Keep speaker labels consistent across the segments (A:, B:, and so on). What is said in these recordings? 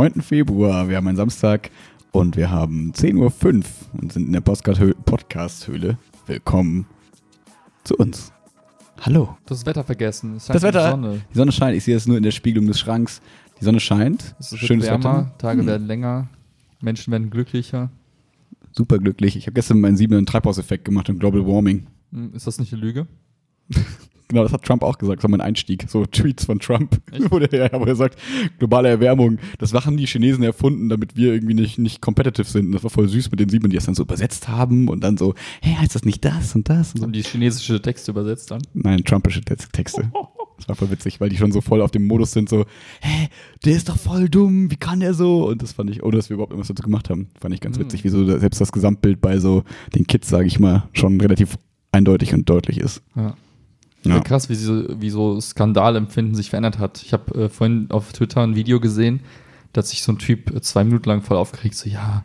A: Wir haben den 9. Februar, wir haben einen Samstag und wir haben 10.05 Uhr und sind in der Podcast-Höhle. Willkommen zu uns. Hallo.
B: Das Wetter vergessen. Es scheint
A: Das Wetter,
B: Die Sonne.
A: die Sonne scheint, ich sehe es nur in der Spiegelung des Schranks. Die Sonne scheint,
B: Es wird
A: schönes
B: wärmer,
A: Wetter.
B: Tage
A: Hm.
B: werden länger, Menschen werden glücklicher.
A: Super glücklich. Ich habe gestern meinen siebenten Treibhauseffekt gemacht und Global Warming.
B: Hm, Ist das nicht eine Lüge?
A: Genau, das hat Trump auch gesagt, das war mein Einstieg. So Tweets von Trump, wo, der, ja, wo er sagt, globale Erwärmung, das haben die Chinesen erfunden, damit wir irgendwie nicht, nicht competitive sind. Und das war voll süß mit den Sieben, die das dann so übersetzt haben und dann so, hey, heißt das nicht das und das? Und so.
B: Haben die chinesische Texte übersetzt dann?
A: Nein, Trumpische Tex- Texte. Das war voll witzig, weil die schon so voll auf dem Modus sind, so, hä, der ist doch voll dumm, wie kann der so? Und das fand ich, ohne dass wir überhaupt irgendwas dazu gemacht haben, fand ich ganz
B: Mhm.
A: witzig, wie so selbst das Gesamtbild bei so den Kids, sage ich mal, schon relativ eindeutig und deutlich ist.
B: Ja.
A: Ja.
B: Krass, wie, so, wie so Skandalempfinden sich verändert hat. Ich habe äh, vorhin auf Twitter ein Video gesehen, da hat sich so ein Typ äh, zwei Minuten lang voll aufgeregt, so ja,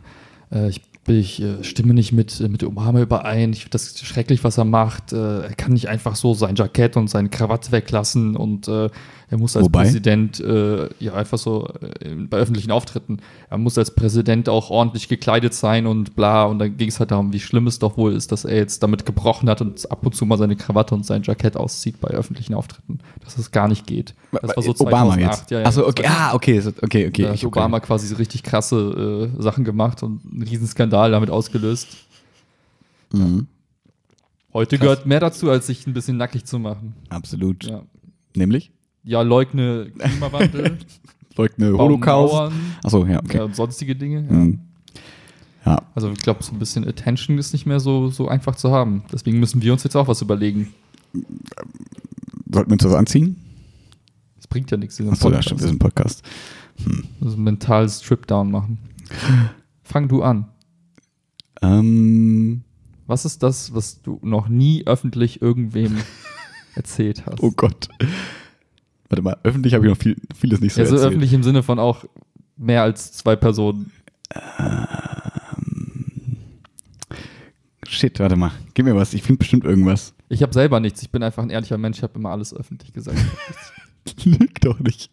B: äh, ich, ich äh, stimme nicht mit, äh, mit Obama überein, ich das schrecklich, was er macht. Äh, er kann nicht einfach so sein Jackett und seine Krawatte weglassen und äh, er muss als
A: Wobei?
B: Präsident, äh, ja einfach so äh, bei öffentlichen Auftritten, er muss als Präsident auch ordentlich gekleidet sein und bla. Und dann ging es halt darum, wie schlimm es doch wohl ist, dass er jetzt damit gebrochen hat und ab und zu mal seine Krawatte und sein Jackett auszieht bei öffentlichen Auftritten. Dass es gar nicht geht. Das war so
A: Obama
B: 2008,
A: jetzt.
B: Ja, ja,
A: Achso, okay,
B: 2008.
A: ah, okay, okay, okay.
B: Da hat
A: ich-
B: Obama quasi so richtig krasse äh, Sachen gemacht und einen riesen Skandal damit ausgelöst.
A: Mhm.
B: Heute
A: Krass.
B: gehört mehr dazu, als sich ein bisschen nackig zu machen.
A: Absolut.
B: Ja,
A: Nämlich?
B: Ja leugne Klimawandel,
A: Leugne Holocaust. Achso, ja, okay.
B: ja, und sonstige Dinge. Ja.
A: Mhm. Ja,
B: Also ich glaube, so ein bisschen Attention ist nicht mehr so, so einfach zu haben. Deswegen müssen wir uns jetzt auch was überlegen.
A: sollten wir uns das anziehen?
B: Das bringt ja nichts. diesen
A: Achso, ja,
B: Podcast.
A: stimmt, wir sind ein Podcast.
B: Also ein mentales Strip-Down machen. Fang du an.
A: Ähm,
B: Was ist das, was du noch nie öffentlich irgendwem erzählt hast?
A: oh Gott. Warte mal, öffentlich habe ich noch viel, vieles nicht so
B: also
A: erzählt.
B: öffentlich im Sinne von auch mehr als zwei Personen.
A: Shit, warte mal. Gib mir was. Ich finde bestimmt irgendwas.
B: Ich habe selber nichts. Ich bin einfach ein ehrlicher Mensch. Ich habe immer alles öffentlich gesagt.
A: Lüg doch nicht.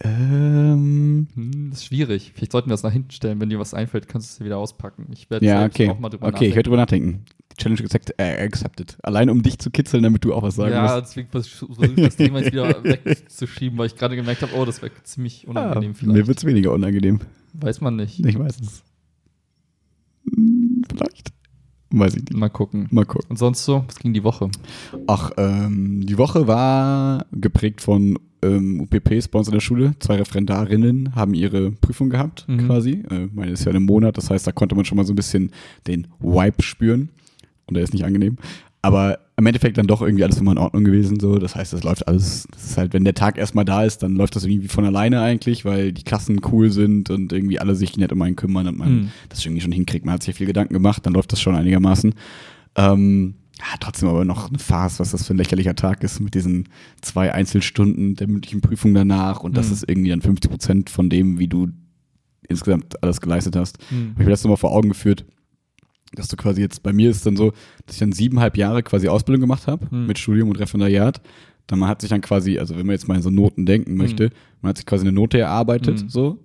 A: Ähm,
B: Hm, das ist schwierig. Vielleicht sollten wir das nach hinten stellen. Wenn dir was einfällt, kannst du es wieder auspacken. Ich werde
A: ja, okay.
B: auch mal drüber
A: Okay, ich werde drüber nachdenken. Challenge accept, äh, accepted. Allein um dich zu kitzeln, damit du auch was sagen
B: ja,
A: musst.
B: deswegen versuche ich das Thema jetzt wieder wegzuschieben, weil ich gerade gemerkt habe, oh, das wäre ziemlich unangenehm
A: Ah,
B: vielleicht.
A: mir wird es weniger unangenehm.
B: Weiß man nicht.
A: Ich weiß es. Hm, Vielleicht. Weiß ich nicht.
B: Mal gucken.
A: Mal gucken.
B: Und sonst so? Was ging die Woche?
A: Ach, ähm, die Woche war geprägt von ähm, UPPs bei uns in der Schule. Zwei Referendarinnen haben ihre Prüfung gehabt,
B: Mhm.
A: quasi. Äh, meine ist ja in einem Monat, das heißt, da konnte man schon mal so ein bisschen den Vibe spüren. Und der ist nicht angenehm. Aber im Endeffekt dann doch irgendwie alles immer in Ordnung gewesen. So. Das heißt, das läuft alles. Das ist halt, wenn der Tag erstmal da ist, dann läuft das irgendwie von alleine eigentlich, weil die Klassen cool sind und irgendwie alle sich nett um einen kümmern und man
B: Mhm.
A: das irgendwie schon hinkriegt. Man hat sich viel Gedanken gemacht, dann läuft das schon einigermaßen. Ähm, ja, trotzdem aber noch eine Farce, was das für ein lächerlicher Tag ist mit diesen zwei Einzelstunden der mündlichen Prüfung danach und das
B: Mhm.
A: ist irgendwie dann 50 Prozent von dem, wie du insgesamt alles geleistet hast.
B: Hm.
A: Hab ich mir das nochmal vor Augen geführt, dass du quasi jetzt, bei mir ist dann so, dass ich dann siebeneinhalb Jahre quasi Ausbildung gemacht habe
B: Mhm.
A: mit Studium und Referendariat. Dann man hat sich dann quasi, also wenn man jetzt mal in so Noten denken möchte, man hat sich quasi eine Note erarbeitet,
B: Mhm.
A: so,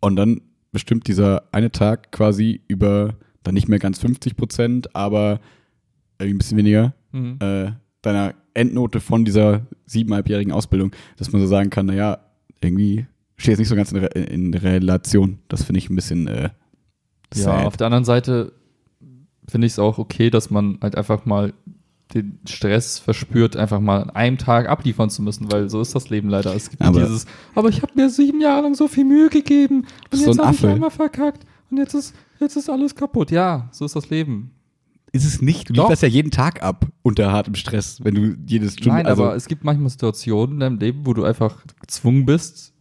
A: und dann bestimmt dieser eine Tag quasi über dann nicht mehr ganz 50 Prozent, aber irgendwie ein bisschen weniger
B: Mhm.
A: äh, deiner Endnote von dieser siebeneinhalbjährigen Ausbildung, dass man so sagen kann, naja, irgendwie steht es nicht so ganz in, Re in Relation. Das finde ich ein bisschen äh,
B: Ja,
A: sad.
B: auf der anderen Seite finde ich es auch okay, dass man halt einfach mal den Stress verspürt, einfach mal an einem Tag abliefern zu müssen, weil so ist das Leben leider. Es gibt
A: Aber-
B: dieses, aber ich habe mir sieben Jahre lang so viel Mühe gegeben und
A: So
B: jetzt
A: ein
B: habe ich einmal verkackt und jetzt ist, jetzt ist alles kaputt. Ja, so ist das Leben.
A: ist es nicht. Du
B: Doch.
A: lieferst ja jeden Tag ab unter hartem Stress, wenn du jedes Stunde.
B: Nein,
A: also,
B: aber es gibt manchmal Situationen in deinem Leben, wo du einfach gezwungen bist,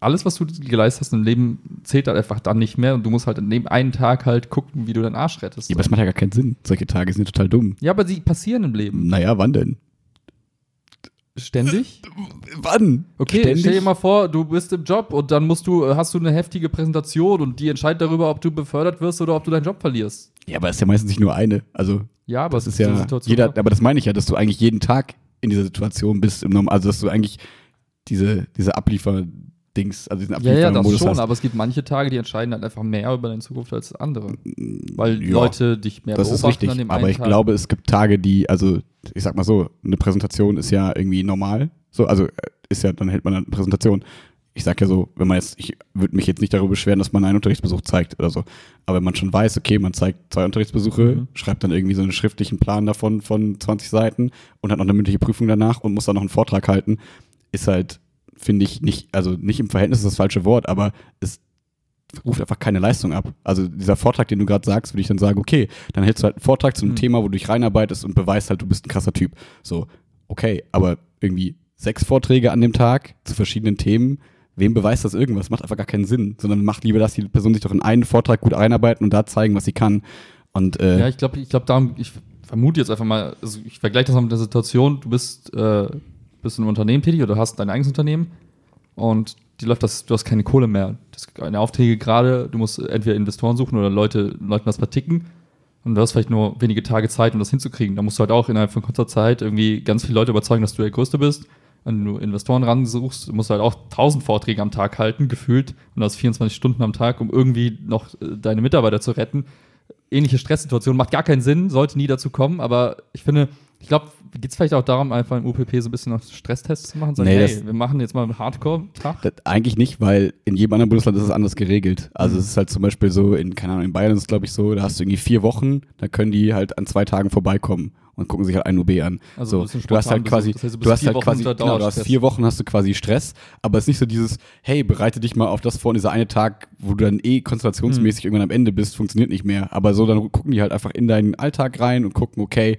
B: alles, was du geleistet hast im Leben, zählt halt einfach dann nicht mehr und du musst halt an dem einen Tag halt gucken, wie du deinen Arsch rettest.
A: ja, aber das macht ja gar keinen Sinn. Solche Tage sind ja total dumm.
B: Ja, aber sie passieren im Leben.
A: Naja, wann denn?
B: Ständig?
A: Wann?
B: Okay,
A: Ständig?
B: stell dir mal vor, du bist im Job und dann musst du, hast du eine heftige Präsentation und die entscheidet darüber, ob du befördert wirst oder ob du deinen Job verlierst.
A: Ja, aber es ist ja meistens nicht nur eine. Also,
B: Ja, aber
A: das ist ja
B: Situationen-
A: jeder, aber das meine ich ja, dass du eigentlich jeden Tag in dieser Situation bist. Im Norm also, dass du eigentlich diese, diese Abliefer-Dings, also diesen
B: Ja, ja, das
A: Abliefermodus
B: schon,
A: hast.
B: aber es gibt manche Tage, die entscheiden halt einfach mehr über deine Zukunft als andere. Weil
A: Ja,
B: Leute dich mehr
A: Das ist
B: beobachten
A: richtig,
B: an dem
A: aber ich
B: Tag.
A: glaube, es gibt Tage, die, also ich sag mal so, eine Präsentation ist ja irgendwie normal. So, also äh, ist ja, dann hält man eine Präsentation. Ich sag ja so, wenn man jetzt, ich würde mich jetzt nicht darüber beschweren, dass man einen Unterrichtsbesuch zeigt oder so. Aber wenn man schon weiß, okay, man zeigt zwei Unterrichtsbesuche,
B: Mhm.
A: schreibt dann irgendwie so einen schriftlichen Plan davon von 20 Seiten und hat noch eine mündliche Prüfung danach und muss dann noch einen Vortrag halten, ist halt, finde ich, nicht, also nicht im Verhältnis ist das falsche Wort, aber es ruft einfach keine Leistung ab. Also dieser Vortrag, den du gerade sagst, würde ich dann sagen, okay, dann hältst du halt einen Vortrag zu einem
B: Mhm.
A: Thema, wo du dich reinarbeitest und beweist halt, du bist ein krasser Typ. So, okay, aber irgendwie sechs Vorträge an dem Tag zu verschiedenen Themen, wem beweist das irgendwas? Macht einfach gar keinen Sinn, sondern macht lieber, dass die Person sich doch in einen Vortrag gut einarbeiten und da zeigen, was sie kann. Und äh,
B: Ja, ich glaube, ich glaube, darum, ich vermute jetzt einfach mal, also ich vergleiche das mal mit der Situation, du bist, äh, bist in einem Unternehmen tätig oder hast dein eigenes Unternehmen und die läuft das, du hast keine Kohle mehr. Das keine Aufträge gerade, du musst entweder Investoren suchen oder Leute, Leuten was verticken. Und du hast vielleicht nur wenige Tage Zeit, um das hinzukriegen. Da musst du halt auch innerhalb von kurzer Zeit irgendwie ganz viele Leute überzeugen, dass du der Größte bist. Wenn du Investoren ransuchst, musst du halt auch 1000 Vorträge am Tag halten, gefühlt. Und das 24 Stunden am Tag, um irgendwie noch äh, deine Mitarbeiter zu retten ähnliche Stresssituation. Macht gar keinen Sinn, sollte nie dazu kommen, aber ich finde, ich glaube, geht es vielleicht auch darum, einfach im UPP so ein bisschen noch Stresstests zu machen sagen,
A: Nee,
B: hey, wir machen jetzt mal einen Hardcore-Tag.
A: Eigentlich nicht, weil in jedem anderen Bundesland ist es anders geregelt. Also
B: Mhm.
A: es ist halt zum Beispiel so, in, keine Ahnung, in Bayern ist es glaube ich so, da hast du irgendwie vier Wochen, da können die halt an zwei Tagen vorbeikommen und gucken sich halt ein UB an.
B: Also
A: so, du hast halt quasi.
B: Das heißt, du
A: du hast halt
B: Wochen
A: quasi, genau, du hast vier Wochen hast du quasi Stress, aber es ist nicht so dieses, hey, bereite dich mal auf das vor, und dieser eine Tag, wo du dann eh konzentrationsmäßig
B: Mhm.
A: irgendwann am Ende bist, funktioniert nicht mehr. Aber so, dann gucken die halt einfach in deinen Alltag rein und gucken, okay,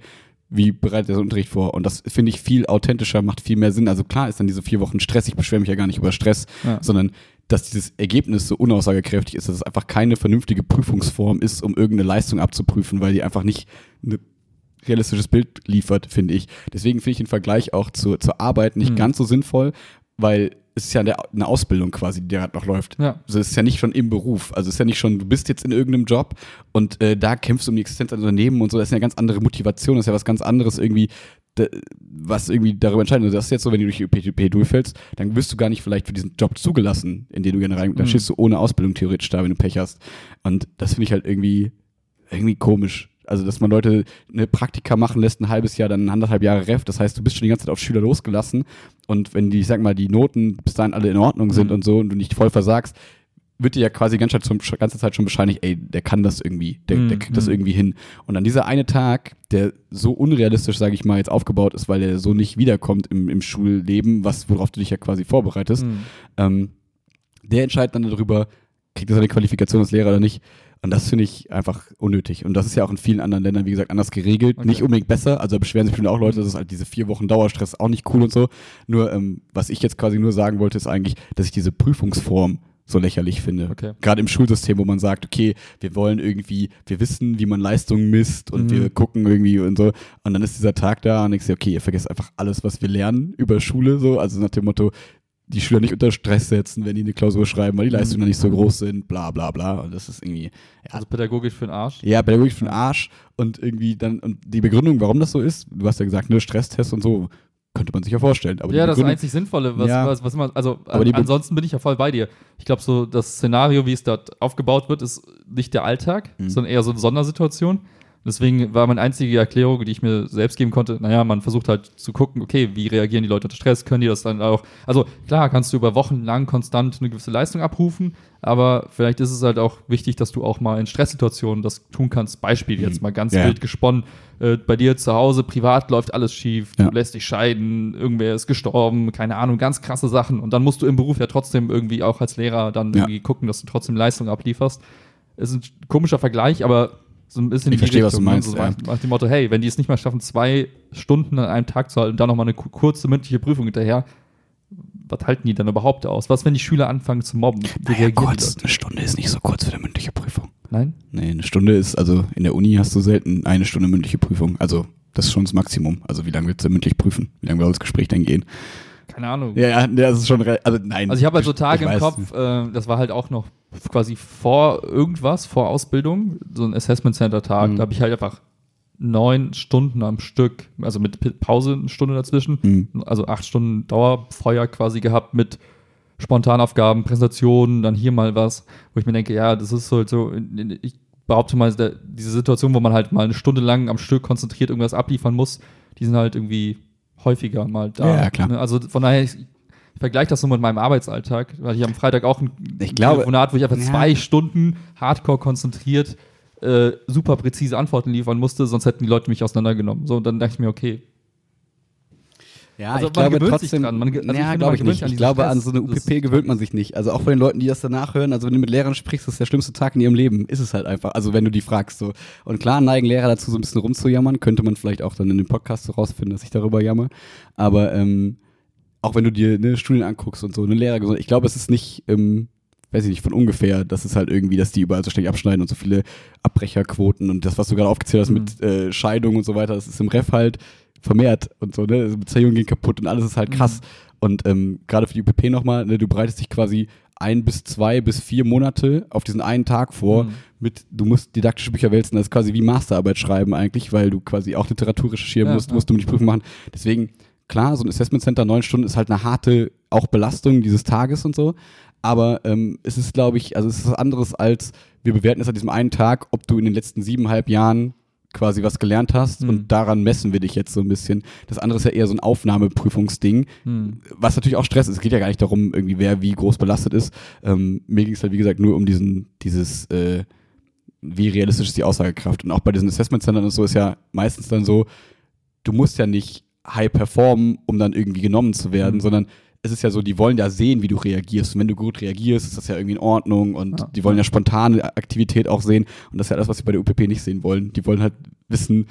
A: wie bereitet der so Unterricht vor? Und das finde ich viel authentischer, macht viel mehr Sinn. Also klar ist dann diese vier Wochen Stress, ich beschwere mich ja gar nicht über Stress,
B: Ja.
A: sondern dass dieses Ergebnis so unaussagekräftig ist, dass es einfach keine vernünftige Prüfungsform ist, um irgendeine Leistung abzuprüfen, weil die einfach nicht ein realistisches Bild liefert, finde ich. Deswegen finde ich den Vergleich auch zur, zur Arbeit nicht
B: Mhm.
A: ganz so sinnvoll, weil es ist ja eine, Ausbildung quasi, die gerade noch läuft.
B: Ja.
A: Also es ist ja nicht schon im Beruf. Also es ist ja nicht schon, du bist jetzt in irgendeinem Job und äh, da kämpfst du um die Existenz eines Unternehmens und so. Das ist ja eine ganz andere Motivation, das ist ja was ganz anderes irgendwie, was irgendwie darüber entscheidet. Also das ist jetzt so, wenn du durch die UPTP durchfällst, dann wirst du gar nicht vielleicht für diesen Job zugelassen, in den du gerne rein, dann
B: Mhm.
A: stehst du ohne Ausbildung theoretisch da, wenn du Pech hast. Und das finde ich halt irgendwie, irgendwie komisch. Also, dass man Leute eine Praktika machen lässt, ein halbes Jahr, dann anderthalb Jahre Ref. Das heißt, du bist schon die ganze Zeit auf Schüler losgelassen. Und wenn die, ich sag mal, die Noten bis dahin alle in Ordnung sind
B: Mhm.
A: und so und du nicht voll versagst, wird dir ja quasi die ganze Zeit, schon, ganze Zeit schon bescheinigt, ey, der kann das irgendwie, der, der
B: Mhm.
A: kriegt das
B: Mhm.
A: irgendwie hin. Und dann dieser eine Tag, der so unrealistisch, sage ich mal, jetzt aufgebaut ist, weil der so nicht wiederkommt im, im Schulleben, was, worauf du dich ja quasi vorbereitest,
B: Mhm.
A: ähm, der entscheidet dann darüber, kriegt er seine Qualifikation als Lehrer oder nicht. Und das finde ich einfach unnötig. Und das ist ja auch in vielen anderen Ländern, wie gesagt, anders geregelt.
B: Okay.
A: Nicht unbedingt besser. Also beschweren sich bestimmt auch Leute, dass es halt diese vier Wochen Dauerstress auch nicht cool und so. Nur, ähm, was ich jetzt quasi nur sagen wollte, ist eigentlich, dass ich diese Prüfungsform so lächerlich finde.
B: Okay.
A: Gerade im Schulsystem, wo man sagt, okay, wir wollen irgendwie, wir wissen, wie man Leistungen misst und
B: Mhm.
A: wir gucken irgendwie und so. Und dann ist dieser Tag da und ich sehe, okay, ihr vergesst einfach alles, was wir lernen über Schule, so. Also nach dem Motto, die Schüler nicht unter Stress setzen, wenn die eine Klausur schreiben, weil die Leistungen
B: Mhm.
A: noch nicht so groß sind, bla bla bla. Und das ist irgendwie, ja,
B: Also pädagogisch für den Arsch.
A: ja, pädagogisch für den Arsch und irgendwie dann, und die Begründung, warum das so ist, du hast ja gesagt, ne, Stresstest und so, könnte man sich ja vorstellen. Aber
B: ja, das einzig Sinnvolle, was,
A: Ja.
B: was, was man, also
A: Aber die Be-
B: ansonsten bin ich ja voll bei dir. Ich glaube, so das Szenario, wie es dort aufgebaut wird, ist nicht der Alltag,
A: Mhm.
B: sondern eher so eine Sondersituation. Deswegen war meine einzige Erklärung, die ich mir selbst geben konnte, naja, man versucht halt zu gucken, okay, wie reagieren die Leute unter Stress, können die das dann auch, also klar, kannst du über Wochen lang konstant eine gewisse Leistung abrufen, aber vielleicht ist es halt auch wichtig, dass du auch mal in Stresssituationen das tun kannst. Beispiel jetzt mal ganz
A: Ja.
B: wild gesponnen, äh, bei dir zu Hause, privat läuft alles schief,
A: Ja.
B: du lässt dich scheiden, irgendwer ist gestorben, keine Ahnung, ganz krasse Sachen und dann musst du im Beruf ja trotzdem irgendwie auch als Lehrer dann
A: Ja.
B: irgendwie gucken, dass du trotzdem Leistung ablieferst. Ist ein komischer Vergleich, aber so ein bisschen
A: Ich verstehe, was du meinst,
B: So
A: ja.
B: nach, dem Motto, hey, wenn die es nicht mal schaffen, zwei Stunden an einem Tag zu halten und dann nochmal eine ku- kurze mündliche Prüfung hinterher, was halten die dann überhaupt aus? Was, wenn die Schüler anfangen zu mobben? Wie
A: Naja, kurz, eine Stunde ist nicht so kurz für eine mündliche Prüfung.
B: Nein?
A: Nee, eine Stunde ist, also in der Uni hast du selten eine Stunde mündliche Prüfung. Also das ist schon das Maximum. Also wie lange willst du mündlich prüfen? Wie lange soll das Gespräch denn gehen?
B: Keine Ahnung.
A: Ja, ja, das ist schon, also nein.
B: Also ich habe halt so Tage im
A: weiß.
B: Kopf, äh, das war halt auch noch quasi vor irgendwas, vor Ausbildung, so ein Assessment Center Tag.
A: Mhm.
B: Da habe ich halt einfach neun Stunden am Stück, also mit Pause eine Stunde dazwischen,
A: Mhm.
B: also acht Stunden Dauerfeuer quasi gehabt mit Spontanaufgaben, Präsentationen, dann hier mal was, wo ich mir denke, ja, das ist halt so, ich behaupte mal, diese Situation, wo man halt mal eine Stunde lang am Stück konzentriert irgendwas abliefern muss, die sind halt irgendwie häufiger mal da.
A: Ja, klar.
B: Ne? Also von daher, ich, ich vergleiche das so mit meinem Arbeitsalltag, weil ich am Freitag auch ein
A: Ich glaube-
B: Telefonat, wo ich einfach
A: Ja.
B: zwei Stunden hardcore konzentriert äh, super präzise Antworten liefern musste, sonst hätten die Leute mich auseinandergenommen. So, und dann dachte ich mir, okay,
A: Ja,
B: Also
A: ich
B: man
A: glaube trotzdem,
B: dran. Man also ich
A: ja,
B: finde,
A: glaube ich nicht.
B: an
A: Ich glaube, an
B: Stress.
A: so eine UPP gewöhnt man sich nicht. Also auch von den Leuten, die das danach hören, also wenn du mit Lehrern sprichst, das ist der schlimmste Tag in ihrem Leben, ist es halt einfach. Also wenn du die fragst so. Und klar neigen Lehrer dazu, so ein bisschen rumzujammern, könnte man vielleicht auch dann in dem Podcast so rausfinden, dass ich darüber jammer. Aber ähm, auch wenn du dir ne, Studien anguckst und so, eine Lehrer, ich glaube, es ist nicht, ähm, weiß ich nicht, von ungefähr, dass es halt irgendwie, dass die überall so ständig abschneiden und so viele Abbrecherquoten und das, was du gerade aufgezählt hast
B: Mhm.
A: mit äh, Scheidung und so weiter, das ist im Ref halt vermehrt und so, ne? Also Beziehungen gehen kaputt und alles ist halt krass. Und ähm, gerade für die UPP nochmal, ne, du bereitest dich quasi ein bis zwei bis vier Monate auf diesen einen Tag vor
B: Mhm.
A: mit, du musst didaktische Bücher wälzen, das ist quasi wie Masterarbeit schreiben eigentlich, weil du quasi auch Literatur recherchieren
B: Ja,
A: musst,
B: ja.
A: musst du mit die Prüfung machen. Deswegen, klar, so ein Assessment Center, neun Stunden ist halt eine harte auch Belastung dieses Tages und so. Aber ähm, es ist, glaube ich, also es ist was anderes als, wir bewerten es an diesem einen Tag, ob du in den letzten siebeneinhalb Jahren quasi was gelernt hast
B: Mhm.
A: und daran messen wir dich jetzt so ein bisschen. Das andere ist ja eher so ein Aufnahmeprüfungsding,
B: Hm.
A: was natürlich auch Stress ist. Es geht ja gar nicht darum, irgendwie wer wie groß belastet ist. Ähm, mir ging es halt, wie gesagt, nur um diesen, dieses, äh, wie realistisch ist die Aussagekraft. Und auch bei diesen Assessment Centern und so ist ja meistens dann so, du musst ja nicht high performen, um dann irgendwie genommen zu werden,
B: Mhm.
A: sondern es ist ja so, die wollen ja sehen, wie du reagierst. Und wenn du gut reagierst, ist das ja irgendwie in Ordnung und
B: Ja.
A: die wollen ja spontane Aktivität auch sehen. Und das ist ja das, was sie bei der UPP nicht sehen wollen. Die wollen halt wissen,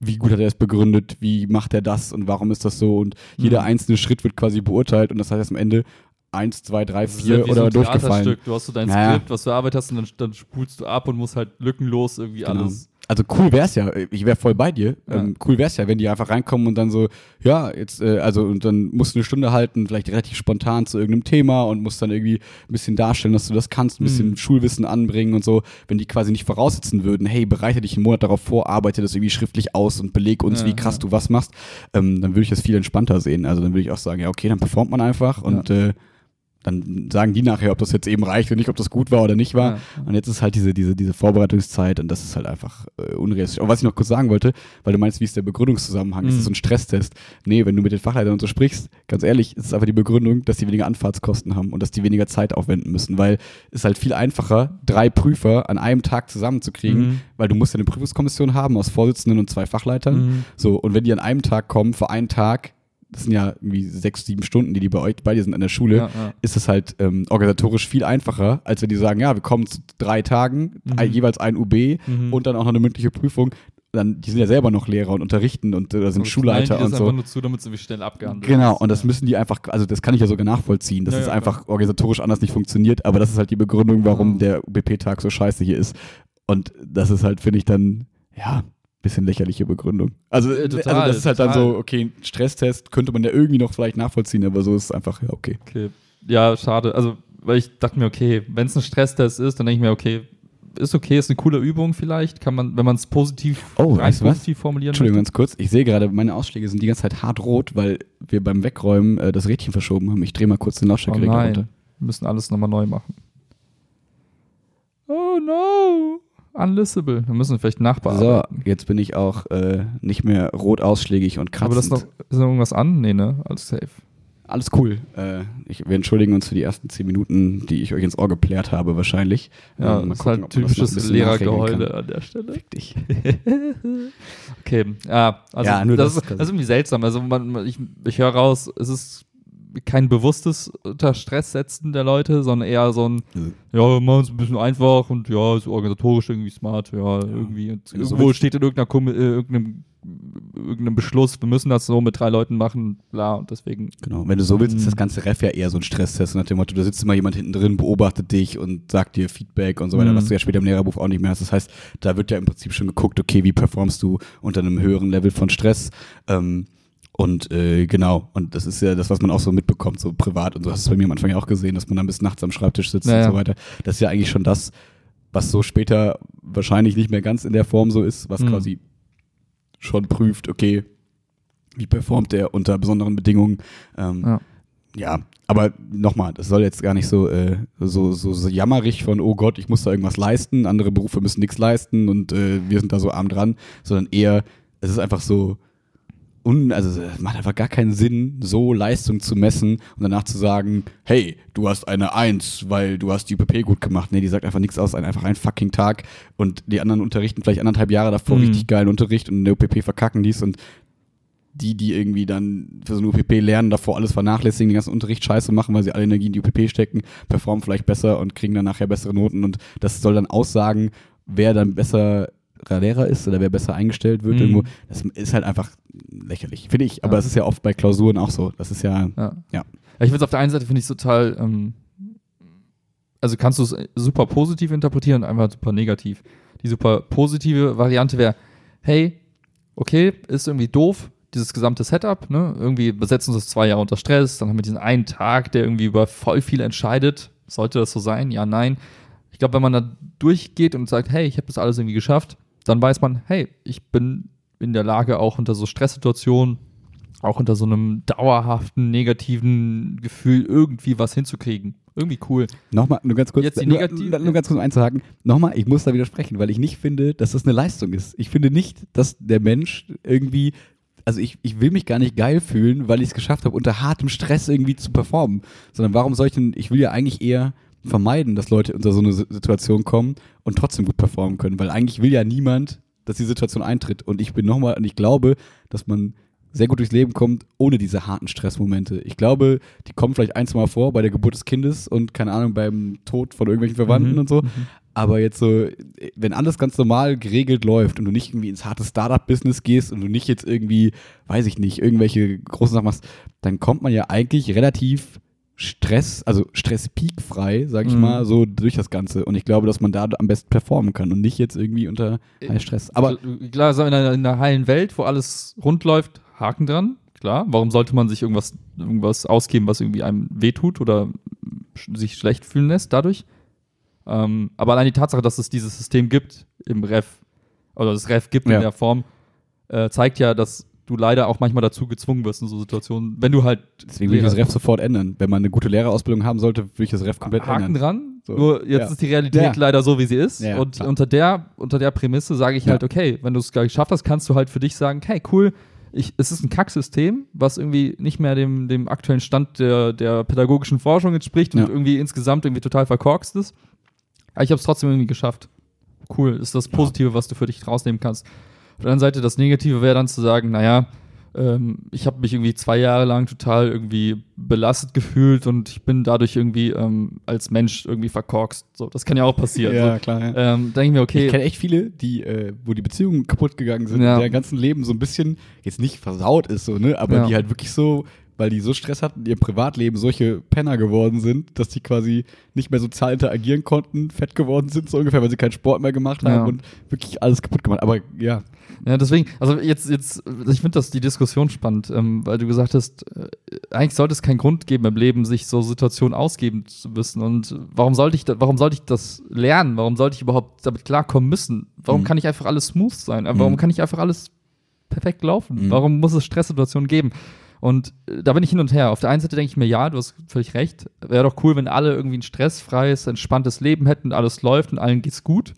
A: wie gut hat er es begründet, wie macht er das und warum ist das so und jeder
B: Mhm.
A: einzelne Schritt wird quasi beurteilt und das heißt am Ende eins, zwei, drei,
B: Das ist
A: vier
B: ja wie
A: oder
B: so ein
A: durchgefallen.
B: Du hast so dein
A: Naja.
B: Skript, was du erarbeitet hast, und dann, dann spulst du ab und musst halt lückenlos irgendwie
A: Genau.
B: alles.
A: Also cool wär's ja, ich wäre voll bei dir.
B: Ja.
A: Ähm, cool wär's ja, wenn die einfach reinkommen und dann so, ja, jetzt, äh, also und dann musst du eine Stunde halten, vielleicht relativ spontan zu irgendeinem Thema und musst dann irgendwie ein bisschen darstellen, dass du das kannst, ein bisschen
B: Mhm.
A: Schulwissen anbringen und so. Wenn die quasi nicht voraussetzen würden, hey, bereite dich einen Monat darauf vor, arbeite das irgendwie schriftlich aus und beleg uns,
B: Ja,
A: wie krass
B: ja.
A: du was machst, ähm, dann würde ich das viel entspannter sehen. Also dann würde ich auch sagen, ja, okay, dann performt man einfach und äh, dann sagen die nachher, ob das jetzt eben reicht und nicht, ob das gut war oder nicht war.
B: Ja.
A: Und jetzt ist halt diese, diese, diese Vorbereitungszeit und das ist halt einfach äh, unrealistisch. Aber was ich noch kurz sagen wollte, weil du meinst, wie ist der Begründungszusammenhang? Ist
B: Mhm.
A: das so ein Stresstest? Nee, wenn du mit den Fachleitern und so sprichst, ganz ehrlich, ist es einfach die Begründung, dass die weniger Anfahrtskosten haben und dass die weniger Zeit aufwenden müssen, weil es ist halt viel einfacher, drei Prüfer an einem Tag zusammenzukriegen,
B: Mhm.
A: weil du musst ja eine Prüfungskommission haben aus Vorsitzenden und zwei Fachleitern.
B: Mhm.
A: So, und wenn die an einem Tag kommen, für einen Tag, das sind ja irgendwie sechs, sieben Stunden, die die bei euch, bei dir sind an der Schule,
B: Ja, ja.
A: ist es halt ähm, organisatorisch viel einfacher, als wenn die sagen, ja, wir kommen zu drei Tagen,
B: Mhm.
A: jeweils ein UB
B: Mhm.
A: und dann auch noch eine mündliche Prüfung. Dann, die sind ja selber noch Lehrer und unterrichten und äh, sind
B: Aber
A: Schulleiter und
B: das
A: so.
B: einfach nur zu, damit sie schnell abgehandelt
A: Genau,
B: ist.
A: und das müssen die einfach, also das kann ich ja sogar nachvollziehen, dass
B: Ja,
A: es
B: ja,
A: einfach organisatorisch anders nicht funktioniert, aber das ist halt die Begründung, warum
B: Ah.
A: der UBP-Tag so scheiße hier ist. Und das ist halt, finde ich, dann, ja, bisschen lächerliche Begründung. Also,
B: Äh,
A: also
B: total,
A: das ist halt dann
B: total.
A: so, okay, ein Stresstest könnte man ja irgendwie noch vielleicht nachvollziehen, aber so ist es einfach, ja, okay.
B: Okay. Ja, schade. Also, weil ich dachte mir, okay, wenn es ein Stresstest ist, dann denke ich mir, okay, ist okay, ist eine coole Übung vielleicht. Kann man, wenn man es positiv,
A: Oh,
B: rein
A: du was?
B: positiv formulieren
A: Entschuldigung,
B: möchte.
A: ganz kurz. Ich sehe gerade, meine Ausschläge sind die ganze Zeit hart rot, weil wir beim Wegräumen äh, das Rädchen verschoben haben. Ich drehe mal kurz den
B: Oh
A: Lautstärkeregler
B: nein,
A: runter.
B: wir müssen alles nochmal neu machen. Oh no, unlistable. Wir müssen vielleicht
A: So,
B: nachbearbeiten.
A: jetzt bin ich auch äh, nicht mehr rot ausschlägig und kratzend.
B: Aber das ist noch, ist noch irgendwas an? Nee, ne? Alles safe.
A: Alles cool. Äh, ich, wir entschuldigen uns für die ersten zehn Minuten, die ich euch ins Ohr geplärt habe, wahrscheinlich.
B: Ja,
A: Ähm,
B: das ist halt typisches Lehrergeheule an der Stelle.
A: Fick dich.
B: Okay, ja, also
A: Ja, nur
B: das,
A: das
B: ist, das ist irgendwie seltsam. Also man- ich, ich höre raus, es ist kein bewusstes unter Stress setzen der Leute, sondern eher so ein,
A: Nö.
B: ja, wir machen es ein bisschen einfach und ja, ist organisatorisch irgendwie smart, ja, irgendwie. Und
A: Ja, so
B: irgendwo steht in irgendeiner äh, irgendeinem, irgendeinem Beschluss, wir müssen das so mit drei Leuten machen, bla, und deswegen.
A: Genau, wenn du so willst, ist das ganze Ref ja eher so ein Stresstest nach dem Motto, da sitzt immer jemand hinten drin, beobachtet dich und sagt dir Feedback und so weiter,
B: Mhm.
A: was du ja später im Lehrerberuf auch nicht mehr hast. Das heißt, da wird ja im Prinzip schon geguckt, okay, wie performst du unter einem höheren Level von Stress. Ähm, und äh, genau, und das ist ja das, was man auch so mitbekommt, so privat. Und so hast du es bei mir am Anfang ja auch gesehen, dass man dann bis nachts am Schreibtisch sitzt
B: Ja,
A: und so weiter. Das ist ja eigentlich schon das, was so später wahrscheinlich nicht mehr ganz in der Form so ist, was
B: Mhm.
A: quasi schon prüft, okay, wie performt er unter besonderen Bedingungen. Ähm,
B: Ja.
A: ja, aber nochmal, das soll jetzt gar nicht so, äh, so, so, so jammerig von, oh Gott, ich muss da irgendwas leisten, andere Berufe müssen nichts leisten und äh, wir sind da so arm dran, sondern eher, es ist einfach so, un, also es macht einfach gar keinen Sinn, so Leistung zu messen und danach zu sagen, hey, du hast eine Eins, weil du hast die UPP gut gemacht. Nee, die sagt einfach nichts aus, ein- einfach ein fucking Tag und die anderen unterrichten vielleicht anderthalb Jahre davor
B: Mhm.
A: richtig geilen Unterricht und in der UPP verkacken dies und die, die irgendwie dann für so eine UPP lernen, davor alles vernachlässigen, den ganzen Unterricht scheiße machen, weil sie alle Energie in die UPP stecken, performen vielleicht besser und kriegen dann nachher bessere Noten und das soll dann aussagen, wer dann besser Lehrer ist oder wer besser eingestellt wird
B: Mhm.
A: irgendwo. Das ist halt einfach lächerlich, finde ich. Aber
B: Ja.
A: es ist ja oft bei Klausuren auch so. Das ist ja,
B: Ja.
A: Ja.
B: Ich finde es auf der einen Seite finde ich total, ähm, also kannst du es super positiv interpretieren und einfach super negativ. Die super positive Variante wäre, hey, okay, ist irgendwie doof, dieses gesamte Setup, ne? Irgendwie besetzen uns das zwei Jahre unter Stress, dann haben wir diesen einen Tag, der irgendwie über voll viel entscheidet. Sollte das so sein? Ja, nein. Ich glaube, wenn man da durchgeht und sagt, hey, ich habe das alles irgendwie geschafft, dann weiß man, hey, ich bin in der Lage, auch unter so Stresssituationen, auch unter so einem dauerhaften negativen Gefühl irgendwie was hinzukriegen. Irgendwie cool.
A: nochmal, nur ganz kurz,
B: Jetzt die
A: nur, nur, ganz kurz um einzuhaken, nochmal, ich muss da widersprechen, weil ich nicht finde, dass das eine Leistung ist. Ich finde nicht, dass der Mensch irgendwie also ich, ich will mich gar nicht geil fühlen, weil ich es geschafft habe, unter hartem Stress irgendwie zu performen. Sondern warum soll ich denn, ich will ja eigentlich eher vermeiden, dass Leute unter so eine Si- Situation kommen und trotzdem gut performen können. Weil eigentlich will ja niemand, dass die Situation eintritt. Und ich bin nochmal, und ich glaube, dass man sehr gut durchs Leben kommt, ohne diese harten Stressmomente. Ich glaube, die kommen vielleicht ein, zwei Mal vor bei der Geburt des Kindes und keine Ahnung, beim Tod von irgendwelchen Verwandten
B: Mhm.
A: und so. Aber jetzt so, wenn alles ganz normal geregelt läuft und du nicht irgendwie ins harte Startup-Business gehst und du nicht jetzt irgendwie, weiß ich nicht, irgendwelche großen Sachen machst, dann kommt man ja eigentlich relativ Stress, also stresspeakfrei, sag ich
B: Mhm.
A: mal, so durch das Ganze. Und ich glaube, dass man da am besten performen kann und nicht jetzt irgendwie unter high Stress. Aber
B: Kl- klar, so in einer, in einer heilen Welt, wo alles rund läuft, Haken dran. Klar, warum sollte man sich irgendwas, irgendwas ausgeben, was irgendwie einem wehtut oder sich schlecht fühlen lässt dadurch? Ähm, aber allein die Tatsache, dass es dieses System gibt im Ref, oder das Ref gibt
A: Ja.
B: in der Form, äh, zeigt ja, dass du leider auch manchmal dazu gezwungen wirst in so Situationen, wenn du halt
A: deswegen will ich das Ref sofort ändern. Wenn man eine gute Lehrerausbildung haben sollte, würde ich das Ref komplett
B: Haken
A: ändern.
B: dran.
A: So,
B: Nur jetzt
A: ja.
B: ist die Realität
A: Ja.
B: leider so, wie sie ist.
A: Ja,
B: und
A: klar.
B: unter der, unter der Prämisse sage ich halt, okay, wenn du es geschafft hast, kannst du halt für dich sagen, hey, cool, ich, es ist ein Kacksystem, was irgendwie nicht mehr dem, dem aktuellen Stand der, der pädagogischen Forschung entspricht und irgendwie insgesamt irgendwie total verkorkst ist. Aber ich habe es trotzdem irgendwie geschafft. Cool, ist das Positive, was du für dich rausnehmen kannst. Auf der anderen Seite, das Negative wäre dann zu sagen, naja, ähm, ich habe mich irgendwie zwei Jahre lang total irgendwie belastet gefühlt und ich bin dadurch irgendwie ähm, als Mensch irgendwie verkorkst. So, das kann ja auch passieren.
A: Ja,
B: so.
A: klar. Ja.
B: Ähm, denke ich mir, okay,
A: Ich kenne echt viele, die, äh, wo die Beziehungen kaputt gegangen sind,
B: Ja.
A: deren ganzen Leben so ein bisschen jetzt nicht versaut ist, so, ne? Aber
B: Ja.
A: die halt wirklich so, weil die so Stress hatten, in ihrem Privatleben solche Penner geworden sind, dass die quasi nicht mehr sozial interagieren konnten, fett geworden sind, so ungefähr, weil sie keinen Sport mehr gemacht haben
B: Ja.
A: und wirklich alles kaputt gemacht. Aber ja,
B: Ja, deswegen, also jetzt, jetzt, ich finde das die Diskussion spannend, ähm, weil du gesagt hast, äh, eigentlich sollte es keinen Grund geben im Leben, sich so Situationen ausgeben zu müssen. Und warum sollte ich, da, warum sollte ich das lernen? Warum sollte ich überhaupt damit klarkommen müssen? Warum
A: Mhm.
B: kann nicht einfach alles smooth sein? Äh, Warum
A: Mhm.
B: kann nicht einfach alles perfekt laufen?
A: Mhm.
B: Warum muss es Stresssituationen geben? Und äh, da bin ich hin und her. Auf der einen Seite denke ich mir, ja, du hast völlig recht. Wäre doch cool, wenn alle irgendwie ein stressfreies, entspanntes Leben hätten, alles läuft und allen geht's gut.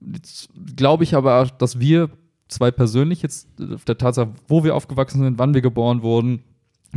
B: Jetzt glaube ich aber, dass wir zwei persönlich jetzt äh, auf der Tatsache, wo wir aufgewachsen sind, wann wir geboren wurden,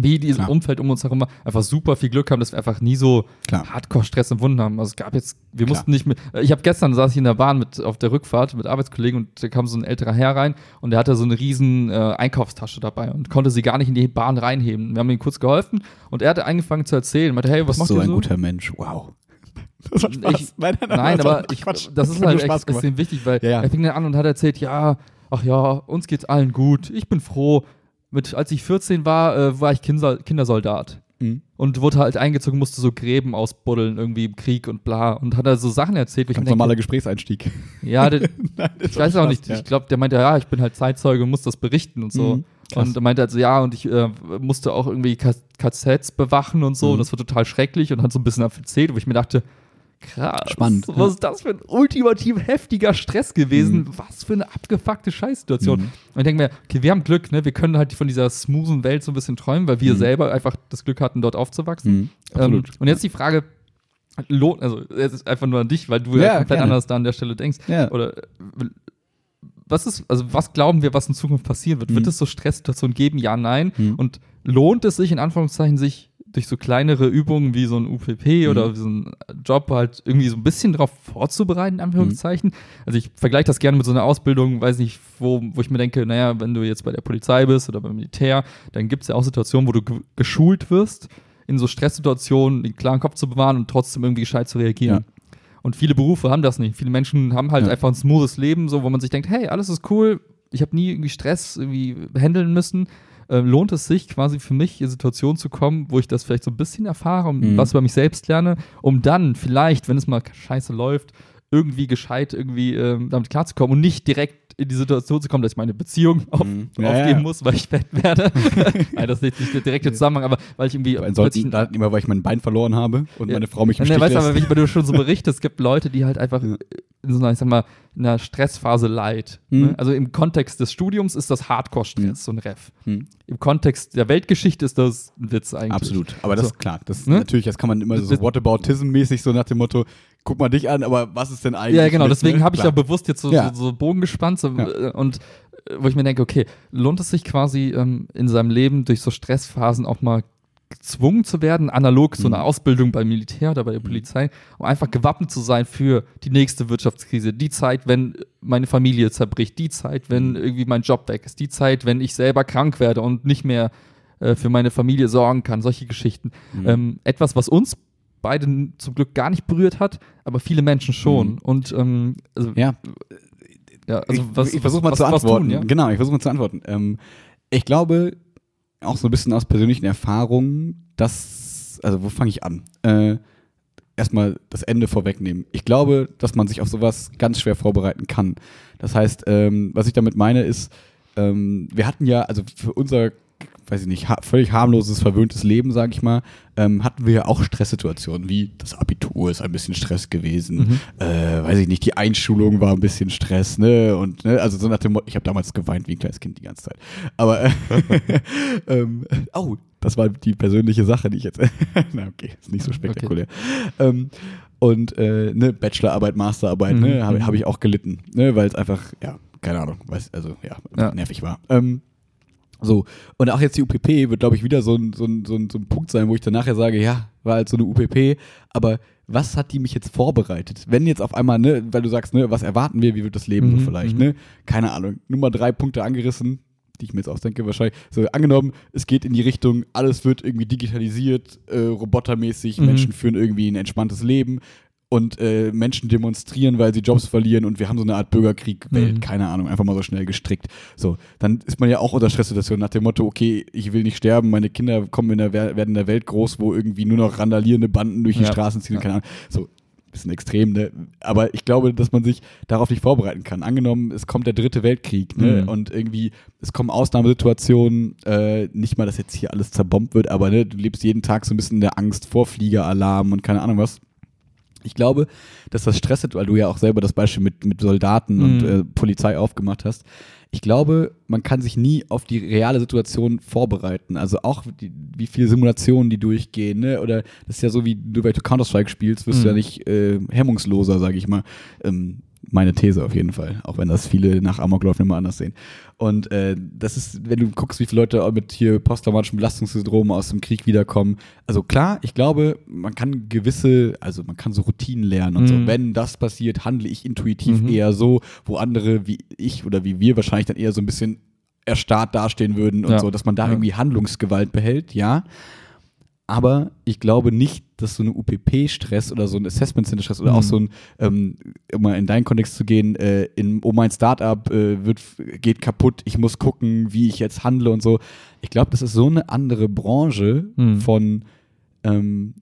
B: wie dieses
A: Klar.
B: Umfeld um uns herum einfach super viel Glück haben, dass wir einfach nie so. Hardcore-Stress empfunden haben. Also es gab jetzt, wir
A: Klar.
B: mussten nicht mehr. Ich habe gestern saß ich in der Bahn mit auf der Rückfahrt mit Arbeitskollegen und da kam so ein älterer Herr rein und der hatte so eine riesen äh, Einkaufstasche dabei und konnte sie gar nicht in die Bahn reinheben. Wir haben ihm kurz geholfen und er hatte angefangen zu erzählen, meinte, hey,
A: du
B: was
A: bist
B: macht
A: so
B: ihr
A: ein
B: so?
A: guter Mensch. Wow. Das hat
B: Ich- Nein, aber ich, das ist halt
A: Spaß gemacht.
B: extrem wichtig, weil
A: Ja, ja.
B: er fing dann an und hat erzählt, ja, ach ja, uns geht's allen gut, ich bin froh. Mit, als ich 14 war, äh, war ich Kinder Kindersoldat.
A: Mhm.
B: Und wurde halt eingezogen, musste so Gräben ausbuddeln, irgendwie im Krieg und bla. Und hat da so Sachen erzählt,
A: Ganz
B: denke,
A: normaler Gesprächseinstieg.
B: ja, der,
A: Nein,
B: ich weiß auch nicht,
A: ja.
B: ich glaube, der meinte, ja, ich bin halt Zeitzeuge und muss das berichten und so.
A: Mhm,
B: und er meinte also, ja, und ich äh, musste auch irgendwie K- KZs bewachen und so.
A: Mhm.
B: Und das war total schrecklich und hat so ein bisschen erzählt, wo ich mir dachte, krass.
A: Spannend,
B: Was ist das für ein ultimativ heftiger Stress gewesen?
A: Mhm.
B: Was für eine abgefuckte Scheißsituation.
A: Mhm.
B: Und ich denke mir, okay, wir haben Glück, ne? Wir können halt von dieser smoothen Welt so ein bisschen träumen, weil wir
A: Mhm.
B: selber einfach das Glück hatten, dort aufzuwachsen.
A: Mhm, absolut.
B: Ähm, und jetzt die Frage, lohnt, also es ist einfach nur an dich, weil du ja,
A: Ja,
B: komplett
A: gerne.
B: anders da an der Stelle denkst.
A: Ja.
B: Oder was ist, also was glauben wir, was in Zukunft passieren wird? Wird
A: Mhm.
B: es so Stresssituationen geben? Ja, nein.
A: Mhm.
B: Und lohnt es sich in Anführungszeichen, sich durch so kleinere Übungen wie so ein UPP
A: Mhm.
B: oder so ein Job halt irgendwie so ein bisschen darauf vorzubereiten, in Anführungszeichen? Also ich vergleiche das gerne mit so einer Ausbildung, weiß nicht, wo, wo ich mir denke, naja, wenn du jetzt bei der Polizei bist oder beim Militär, dann gibt es ja auch Situationen, wo du ge geschult wirst, in so Stresssituationen den klaren Kopf zu bewahren und trotzdem irgendwie gescheit zu reagieren. Und viele Berufe haben das nicht. Viele Menschen haben halt
A: Ja.
B: einfach ein smoothes Leben, so wo man sich denkt, hey, alles ist cool, ich habe nie irgendwie Stress irgendwie handeln müssen. Äh, lohnt es sich quasi für mich in Situationen zu kommen, wo ich das vielleicht so ein bisschen erfahre und
A: Mhm.
B: was über mich selbst lerne, um dann vielleicht, wenn es mal scheiße läuft, irgendwie gescheit irgendwie ähm, damit klarzukommen und nicht direkt in die Situation zu kommen, dass ich meine Beziehung auf,
A: Mhm. Ja,
B: aufgeben
A: ja.
B: muss, weil ich fett werde. Nein, das ist nicht, nicht der direkte Zusammenhang, aber weil ich irgendwie plötzlich-
A: Soldaten immer, weil ich mein Bein verloren habe und
B: Ja.
A: meine Frau mich im Stich
B: weißt du, aber wenn du schon so berichtest, es gibt Leute, die halt einfach in so einer, ich sag mal, in einer Stressphase leid.
A: Mhm.
B: Ne? Also im Kontext des Studiums ist das Hardcore-Stress, so ein Ref.
A: Hm.
B: Im Kontext der Weltgeschichte ist das ein Witz eigentlich.
A: Absolut. Aber das
B: So.
A: ist klar. Das
B: Ne?
A: natürlich, das kann man immer so
B: Das-
A: Whataboutism-mäßig so nach dem Motto, guck mal dich an, aber was ist denn eigentlich?
B: Ja, genau,
A: mit,
B: deswegen
A: ne?
B: habe ich ja bewusst jetzt so,
A: Ja.
B: so, so Bogen gespannt so,
A: Ja.
B: äh, und äh, wo ich mir denke, okay, lohnt es sich quasi ähm, in seinem Leben durch so Stressphasen auch mal gezwungen zu werden, analog so eine
A: Mhm.
B: Ausbildung beim Militär oder bei der Polizei, um einfach gewappnet zu sein für die nächste Wirtschaftskrise, die Zeit, wenn meine Familie zerbricht, die Zeit, wenn
A: Mhm.
B: irgendwie mein Job weg ist, die Zeit, wenn ich selber krank werde und nicht mehr äh, für meine Familie sorgen kann, solche Geschichten.
A: Mhm.
B: Ähm, etwas, was uns beide zum Glück gar nicht berührt hat, aber viele Menschen schon.
A: Mhm.
B: Und ähm, also,
A: Ja,
B: ja, also
A: ich,
B: was,
A: ich versuche mal
B: was,
A: zu antworten.
B: Tun, ja?
A: Genau, ich versuche mal zu antworten. Ähm, ich glaube, auch so ein bisschen aus persönlichen Erfahrungen, dass, also wo fange ich an? Äh, erstmal das Ende vorwegnehmen. Ich glaube, dass man sich auf sowas ganz schwer vorbereiten kann. Das heißt, ähm, was ich damit meine, ist, ähm, wir hatten ja, also für unser, weiß ich nicht, ha völlig harmloses, verwöhntes Leben, sage ich mal, ähm, hatten wir ja auch Stresssituationen, wie das Abitur ist ein bisschen Stress gewesen,
B: Mhm.
A: äh, weiß ich nicht, die Einschulung war ein bisschen Stress, ne, und, ne, also so nach dem Motto, ich habe damals geweint wie ein kleines Kind die ganze Zeit, aber, äh, ähm, oh, das war die persönliche Sache, die ich jetzt, na okay, ist nicht so spektakulär. Ähm, und äh, ne, Bachelorarbeit, Masterarbeit,
B: Mhm,
A: ne, habe
B: mhm.
A: hab ich auch gelitten, ne, weil es einfach, ja, keine Ahnung, weiß, also ja,
B: Ja.
A: nervig war. Ähm, so, und auch jetzt die UPP wird, glaube ich, wieder so ein, so, ein, so, ein, so ein Punkt sein, wo ich dann nachher sage, ja, war halt so eine UPP, aber was hat die mich jetzt vorbereitet? Wenn jetzt auf einmal, ne, weil du sagst, ne, was erwarten wir, wie wird das Leben
B: Mhm,
A: so vielleicht,
B: mhm.
A: ne? Keine Ahnung, Nummer drei Punkte angerissen, die ich mir jetzt ausdenke wahrscheinlich. So, angenommen, es geht in die Richtung, alles wird irgendwie digitalisiert, äh, robotermäßig,
B: Mhm.
A: Menschen führen irgendwie ein entspanntes Leben und äh, Menschen demonstrieren, weil sie Jobs verlieren und wir haben so eine Art Bürgerkrieg-Welt,
B: Mhm.
A: keine Ahnung, einfach mal so schnell gestrickt. So, dann ist man ja auch unter Stresssituationen nach dem Motto, okay, ich will nicht sterben, meine Kinder kommen in der, Wer- werden in der Welt groß, wo irgendwie nur noch randalierende Banden durch die
B: Ja.
A: Straßen ziehen,
B: Ja.
A: keine Ahnung. So, bisschen extrem, ne? Aber ich glaube, dass man sich darauf nicht vorbereiten kann. Angenommen, es kommt der dritte Weltkrieg, ne?
B: Mhm.
A: Und irgendwie, es kommen Ausnahmesituationen, äh, nicht mal, dass jetzt hier alles zerbombt wird, aber ne, du lebst jeden Tag so ein bisschen in der Angst vor Fliegeralarm und keine Ahnung was. Ich glaube, dass das Stress, weil du ja auch selber das Beispiel mit, mit Soldaten und
B: Mhm.
A: äh, Polizei aufgemacht hast. Ich glaube, man kann sich nie auf die reale Situation vorbereiten. Also auch die, wie viele Simulationen die durchgehen, ne? Oder das ist ja so, wie du bei Counter-Strike spielst, wirst du ja
B: Mhm.
A: nicht äh, hemmungsloser, sage ich mal. Ähm, meine These auf jeden Fall, auch wenn das viele nach Amoklauf immer anders sehen. Und äh, das ist, wenn du guckst, wie viele Leute mit hier posttraumatischen Belastungssyndrom aus dem Krieg wiederkommen. Also klar, ich glaube, man kann gewisse, also man kann so Routinen lernen und so.
B: Mhm.
A: Wenn das passiert, handle ich intuitiv
B: Mhm.
A: eher so, wo andere wie ich oder wie wir wahrscheinlich dann eher so ein bisschen erstarrt dastehen würden und
B: Ja.
A: so, dass man da
B: Ja.
A: irgendwie Handlungsgewalt behält, ja. Aber ich glaube nicht, dass so eine UPP-Stress oder so ein Assessment Center Stress oder
B: Mhm.
A: auch so ein, ähm, um mal in deinen Kontext zu gehen, äh, in, oh mein Startup äh, wird, geht kaputt, ich muss gucken, wie ich jetzt handle und so. Ich glaube, das ist so eine andere Branche
B: Mhm.
A: von, ähm,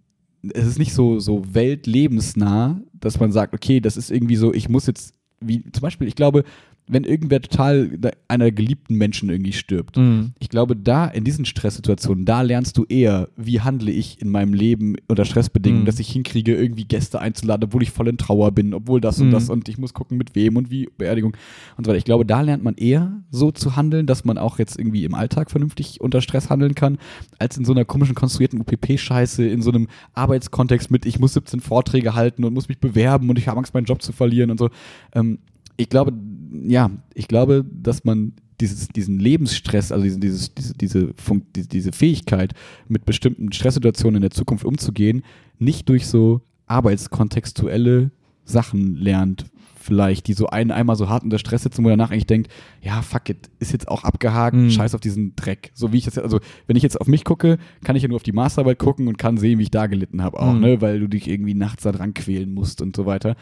A: es ist nicht so, so weltlebensnah, dass man sagt, okay, das ist irgendwie so, ich muss jetzt, wie zum Beispiel, ich glaube, wenn irgendwer total einer geliebten Menschen irgendwie stirbt.
B: Mhm.
A: Ich glaube, da in diesen Stresssituationen, da lernst du eher, wie handle ich in meinem Leben unter Stressbedingungen,
B: Mhm.
A: dass ich hinkriege, irgendwie Gäste einzuladen, obwohl ich voll in Trauer bin, obwohl das und
B: Mhm.
A: das und ich muss gucken, mit wem und wie, Beerdigung und so weiter. Ich glaube, da lernt man eher so zu handeln, dass man auch jetzt irgendwie im Alltag vernünftig unter Stress handeln kann, als in so einer komischen konstruierten UPP-Scheiße, in so einem Arbeitskontext mit, ich muss 17 Vorträge halten und muss mich bewerben und ich habe Angst, meinen Job zu verlieren und so. Ähm, ich glaube, ja, ich glaube, dass man dieses, diesen Lebensstress, also dieses, diese, diese, diese, diese Fähigkeit, mit bestimmten Stresssituationen in der Zukunft umzugehen, nicht durch so arbeitskontextuelle Sachen lernt, vielleicht, die so einen einmal so hart unter Stress sitzen, wo danach eigentlich denkt, ja, fuck it, ist jetzt auch abgehakt,
B: Mhm.
A: scheiß auf diesen Dreck. So wie ich das, jetzt- also wenn ich jetzt auf mich gucke, kann ich ja nur auf die Masterarbeit gucken und kann sehen, wie ich da gelitten habe auch,
B: Mhm.
A: ne, weil du dich irgendwie nachts da dran quälen musst und so weiter.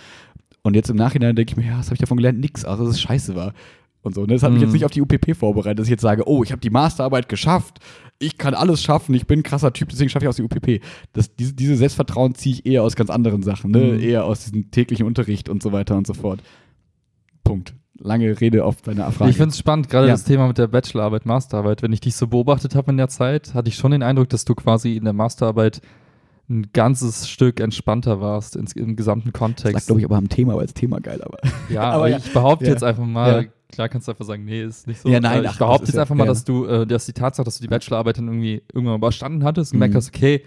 A: Und jetzt im Nachhinein denke ich mir, ja, was habe ich davon gelernt? Nix, außer dass es scheiße war. Und so. Ne? Das hat mich
B: Mhm.
A: jetzt nicht auf die UPP vorbereitet, dass ich jetzt sage, oh, ich habe die Masterarbeit geschafft, ich kann alles schaffen, ich bin ein krasser Typ, deswegen schaffe ich aus die UPP. Das, diese, diese Selbstvertrauen ziehe ich eher aus ganz anderen Sachen, ne?
B: Mhm.
A: eher aus diesem täglichen Unterricht und so weiter und so fort. Punkt. Lange Rede auf deine Frage.
B: Ich finde es spannend, gerade
A: Ja.
B: das Thema mit der Bachelorarbeit, Masterarbeit. Wenn ich dich so beobachtet habe in der Zeit, hatte ich schon den Eindruck, dass du quasi in der Masterarbeit ein ganzes Stück entspannter warst ins, im gesamten
A: das
B: Kontext.
A: lag, glaube ich, aber am Thema, weil das Thema geil war.
B: Ja,
A: Aber ja.
B: ich behaupte
A: Ja.
B: jetzt einfach mal,
A: Ja.
B: klar kannst du einfach sagen, nee, ist nicht so.
A: Ja, nein,
B: Äh,
A: ach,
B: ich behaupte
A: das ist
B: jetzt einfach mal, dass du, äh, dass die Tatsache, dass du die Bachelorarbeit dann irgendwie irgendwann überstanden hattest und
A: Mhm.
B: gemerkt hast, okay,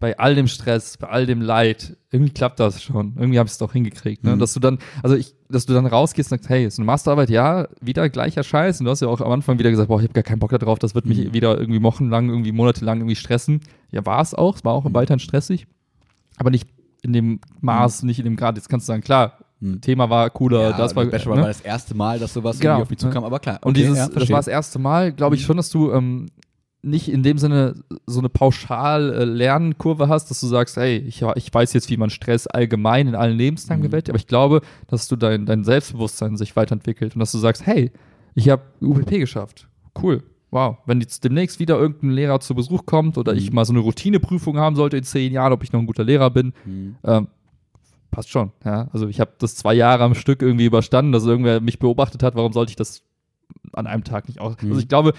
B: bei all dem Stress, bei all dem Leid, irgendwie klappt das schon. Irgendwie habe ich es doch hingekriegt. Ne?
A: Mhm.
B: Dass du dann, also ich, dass du dann rausgehst und sagst, hey, ist eine Masterarbeit, ja, wieder gleicher Scheiß. Und du hast ja auch am Anfang wieder gesagt, boah, ich habe gar keinen Bock darauf, das wird mich
A: Mhm.
B: wieder irgendwie wochenlang, irgendwie monatelang irgendwie stressen. Ja, war es auch, es war auch
A: Mhm.
B: weiterhin stressig, aber nicht in dem Maß, nicht in dem Grad. Jetzt kannst du sagen, klar,
A: Mhm.
B: Thema war cooler, das war,
A: Bachelor
B: ne?
A: war das erste Mal, dass sowas
B: Genau.
A: irgendwie auf mich zukam, aber klar.
B: Und
A: okay,
B: dieses,
A: ja,
B: das war das erste Mal, glaube ich
A: Mhm.
B: schon, dass du ähm, nicht in dem Sinne so eine pauschal äh, Lernkurve hast, dass du sagst, hey, ich, ich weiß jetzt, wie man Stress allgemein in allen Lebenslagen
A: Mhm.
B: bewältigt, aber ich glaube, dass du dein, dein Selbstbewusstsein sich weiterentwickelt und dass du sagst, hey, ich habe UPP geschafft. Cool. Wow. Wenn jetzt demnächst wieder irgendein Lehrer zu Besuch kommt oder
A: Mhm.
B: ich mal so eine Routineprüfung haben sollte in zehn Jahren, ob ich noch ein guter Lehrer bin,
A: Mhm.
B: ähm, passt schon. Ja? Also ich habe das zwei Jahre am Stück irgendwie überstanden, dass irgendwer mich beobachtet hat. Warum sollte ich das an einem Tag nicht aus?
A: Mhm.
B: Also ich glaube,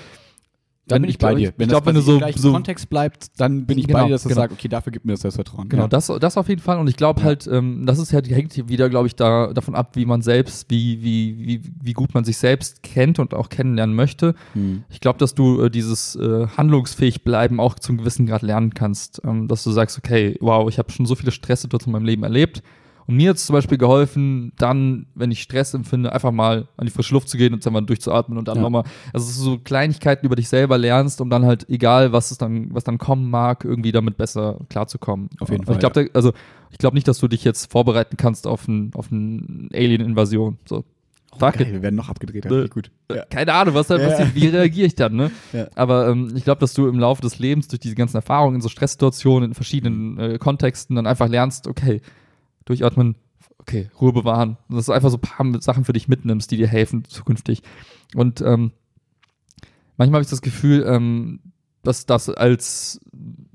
A: Da bin ich bei dir.
B: Ich,
A: Wenn
B: glaube, wenn du so, so
A: Kontext bleibt, dann bin ich
B: Genau,
A: bei dir, dass du
B: genau.
A: sagst, okay, dafür gibt mir das Selbstvertrauen.
B: Genau,
A: ja.
B: das, das auf jeden Fall. Und ich glaube halt, ähm, das ist ja, hängt wieder, glaube ich, da, davon ab, wie man selbst, wie, wie, wie, wie gut man sich selbst kennt und auch kennenlernen möchte.
A: Mhm.
B: Ich glaube, dass du äh, dieses äh, handlungsfähig bleiben auch zum gewissen Grad lernen kannst. Ähm, dass du sagst, okay, wow, ich habe schon so viele Stresssituationen in meinem Leben erlebt. Und mir hat es zum Beispiel geholfen, dann, wenn ich Stress empfinde, einfach mal an die frische Luft zu gehen und dann mal durchzuatmen und dann
A: Ja.
B: nochmal, also so Kleinigkeiten über dich selber lernst, um dann halt, egal was es dann, was dann kommen mag, irgendwie damit besser klarzukommen.
A: Auf jeden Fall,
B: Ich glaube, also ich glaube nicht, dass du dich jetzt vorbereiten kannst auf ein, auf eine Alien-Invasion. So. Fuck
A: Geil, wir werden noch abgedreht. Ja, gut. Ja.
B: Keine Ahnung, was da
A: Ja.
B: passiert, wie reagiere ich dann, ne?
A: Ja.
B: Aber ähm, ich glaube, dass du im Laufe des Lebens durch diese ganzen Erfahrungen in so Stresssituationen, in verschiedenen äh, Kontexten dann einfach lernst, okay, durchatmen, okay, Ruhe bewahren. Dass du einfach so ein paar Sachen für dich mitnimmst, die dir helfen zukünftig. Und ähm, manchmal habe ich das Gefühl, ähm, dass das als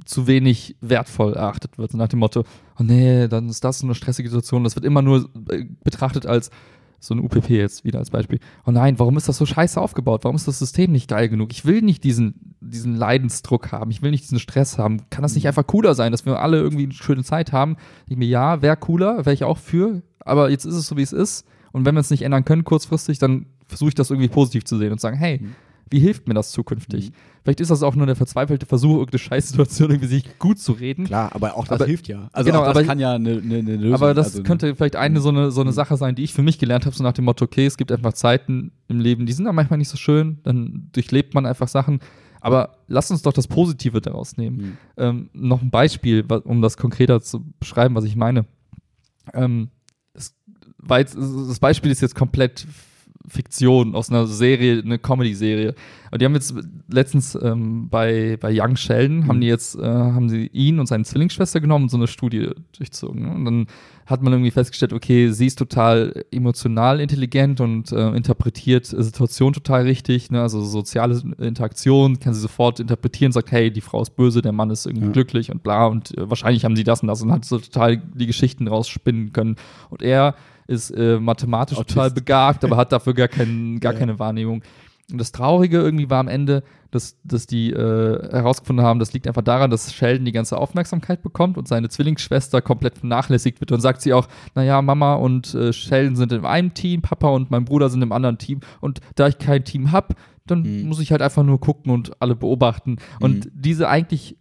B: zu wenig wertvoll erachtet wird. Nach dem Motto, oh nee, dann ist das eine stressige Situation. Das wird immer nur äh, betrachtet als so ein UPP jetzt wieder als Beispiel. Oh nein, warum ist das so scheiße aufgebaut? Warum ist das System nicht geil genug? Ich will nicht diesen, diesen Leidensdruck haben. Ich will nicht diesen Stress haben. Kann das nicht einfach cooler sein, dass wir alle irgendwie eine schöne Zeit haben? Ich mir, ja, wäre cooler, wäre ich auch für. Aber jetzt ist es so, wie es ist. Und wenn wir es nicht ändern können kurzfristig, dann versuche ich das irgendwie positiv zu sehen und sagen, hey,
A: Mhm.
B: Wie hilft mir das zukünftig?
A: Mhm.
B: Vielleicht ist das auch nur der verzweifelte Versuch, irgendeine Scheißsituation irgendwie sich gut zu reden.
A: Klar, aber auch das
B: Aber-
A: hilft ja. Also
B: genau,
A: das
B: aber-
A: kann ja eine, eine, eine Lösung
B: Aber das
A: also,
B: könnte vielleicht eine so eine, so eine
A: Mhm.
B: Sache sein, die ich für mich gelernt habe, so nach dem Motto, okay, es gibt einfach Zeiten im Leben, die sind dann manchmal nicht so schön, dann durchlebt man einfach Sachen. Aber lass uns doch das Positive daraus nehmen.
A: Mhm.
B: Ähm, noch ein Beispiel, um das konkreter zu beschreiben, was ich meine. Ähm, das, das Beispiel ist jetzt komplett Fiktion aus einer Serie, eine Comedy-Serie. Und die haben jetzt letztens ähm, bei, bei Young Sheldon, haben
A: Mhm.
B: die jetzt, äh, haben sie ihn und seine Zwillingsschwester genommen und so eine Studie durchzogen. Ne? Und dann hat man irgendwie festgestellt, okay, sie ist total emotional intelligent und äh, interpretiert Situationen total richtig, ne? also soziale Interaktion kann sie sofort interpretieren, sagt, hey, die Frau ist böse, der Mann ist irgendwie
A: Ja.
B: glücklich und bla und äh, wahrscheinlich haben sie das und das und hat so total die Geschichten rausspinnen können. Und er ist äh, mathematisch
A: Autist.
B: total begabt, aber hat dafür gar, kein, gar
A: Ja.
B: keine Wahrnehmung. Und das Traurige irgendwie war am Ende, dass, dass die äh, herausgefunden haben, das liegt einfach daran, dass Sheldon die ganze Aufmerksamkeit bekommt und seine Zwillingsschwester komplett vernachlässigt wird. Und sagt sie auch, naja, Mama und äh, Sheldon sind in einem Team, Papa und mein Bruder sind im anderen Team. Und da ich kein Team habe, dann
A: Mhm.
B: muss ich halt einfach nur gucken und alle beobachten. Und
A: Mhm.
B: diese eigentlich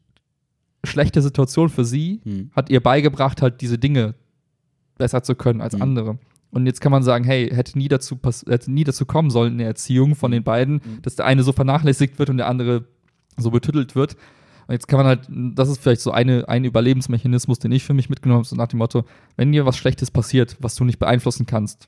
B: schlechte Situation für sie
A: Hm.
B: hat ihr beigebracht, halt diese Dinge besser zu können als
A: Mhm.
B: andere. Und jetzt kann man sagen, hey, hätte nie dazu, hätte nie dazu kommen sollen in der Erziehung von den beiden,
A: Mhm.
B: dass der eine so vernachlässigt wird und der andere so betüttelt wird. Und jetzt kann man halt, das ist vielleicht so eine, ein Überlebensmechanismus, den ich für mich mitgenommen habe, so nach dem Motto, wenn dir was Schlechtes passiert, was du nicht beeinflussen kannst,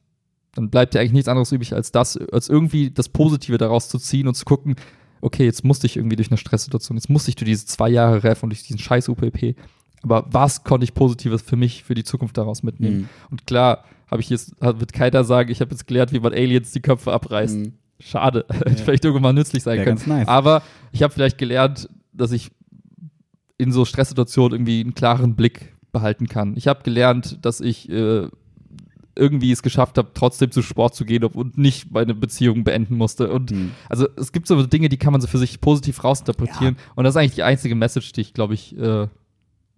B: dann bleibt dir eigentlich nichts anderes übrig, als das, als irgendwie das Positive daraus zu ziehen und zu gucken, okay, jetzt musste ich irgendwie durch eine Stresssituation, jetzt musste ich durch diese zwei Jahre Ref und durch diesen scheiß UPP. Aber was konnte ich Positives für mich, für die Zukunft daraus mitnehmen?
A: Mhm.
B: Und klar, habe ich jetzt, wird keiner sagen, ich habe jetzt gelernt, wie man Aliens die Köpfe abreißt.
A: Mhm.
B: Schade. Hätte vielleicht irgendwann nützlich sein
A: Wär
B: können.
A: nice.
B: Aber ich habe vielleicht gelernt, dass ich in so Stresssituationen irgendwie einen klaren Blick behalten kann. Ich habe gelernt, dass ich äh, irgendwie es geschafft habe, trotzdem zu Sport zu gehen und nicht meine Beziehung beenden musste. Und
A: Mhm.
B: also es gibt so Dinge, die kann man so für sich positiv rausinterpretieren. Und das ist eigentlich die einzige Message, die ich, glaube ich, äh,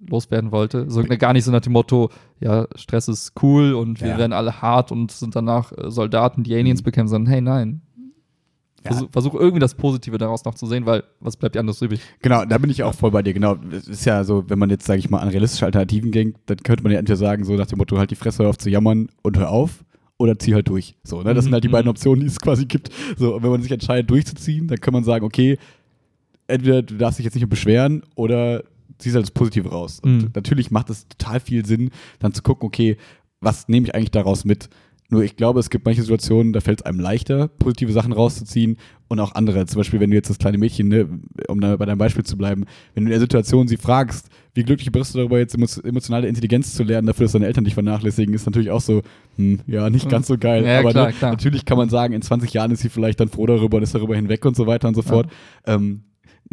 B: loswerden wollte. So, gar nicht so nach dem Motto, ja, Stress ist cool und wir
A: Ja.
B: werden alle hart und sind danach äh, Soldaten, die Aliens
A: Mhm.
B: bekämpfen, sondern hey, nein.
A: Ja.
B: Versuch, versuch irgendwie das Positive daraus noch zu sehen, weil was bleibt dir anderes übrig?
A: Genau, da bin ich auch voll bei dir. Genau, es ist ja so, wenn man jetzt, sage ich mal, an realistische Alternativen denkt, dann könnte man ja entweder sagen, so nach dem Motto, halt die Fresse hör auf zu jammern und hör auf oder zieh halt durch. So, ne? Das
B: Mhm,
A: sind halt die
B: mhm.
A: beiden Optionen, die es quasi gibt. So, und wenn man sich entscheidet, durchzuziehen, dann kann man sagen, okay, entweder du darfst dich jetzt nicht mehr beschweren oder ziehst halt das Positive raus. Und
B: Mhm.
A: natürlich macht es total viel Sinn, dann zu gucken, okay, was nehme ich eigentlich daraus mit? Nur ich glaube, es gibt manche Situationen, da fällt es einem leichter, positive Sachen rauszuziehen und auch andere. Zum Beispiel, wenn du jetzt das kleine Mädchen, ne, um da bei deinem Beispiel zu bleiben, wenn du in der Situation sie fragst, wie glücklich bist du darüber, jetzt emo- emotionale Intelligenz zu lernen, dafür, dass deine Eltern dich vernachlässigen, ist natürlich auch so, hm, ja, nicht ganz so geil.
B: Ja,
A: Aber
B: klar,
A: ne,
B: klar.
A: natürlich kann man sagen, in 20 Jahren ist sie vielleicht dann froh darüber und ist darüber hinweg und so weiter und so fort. Ähm,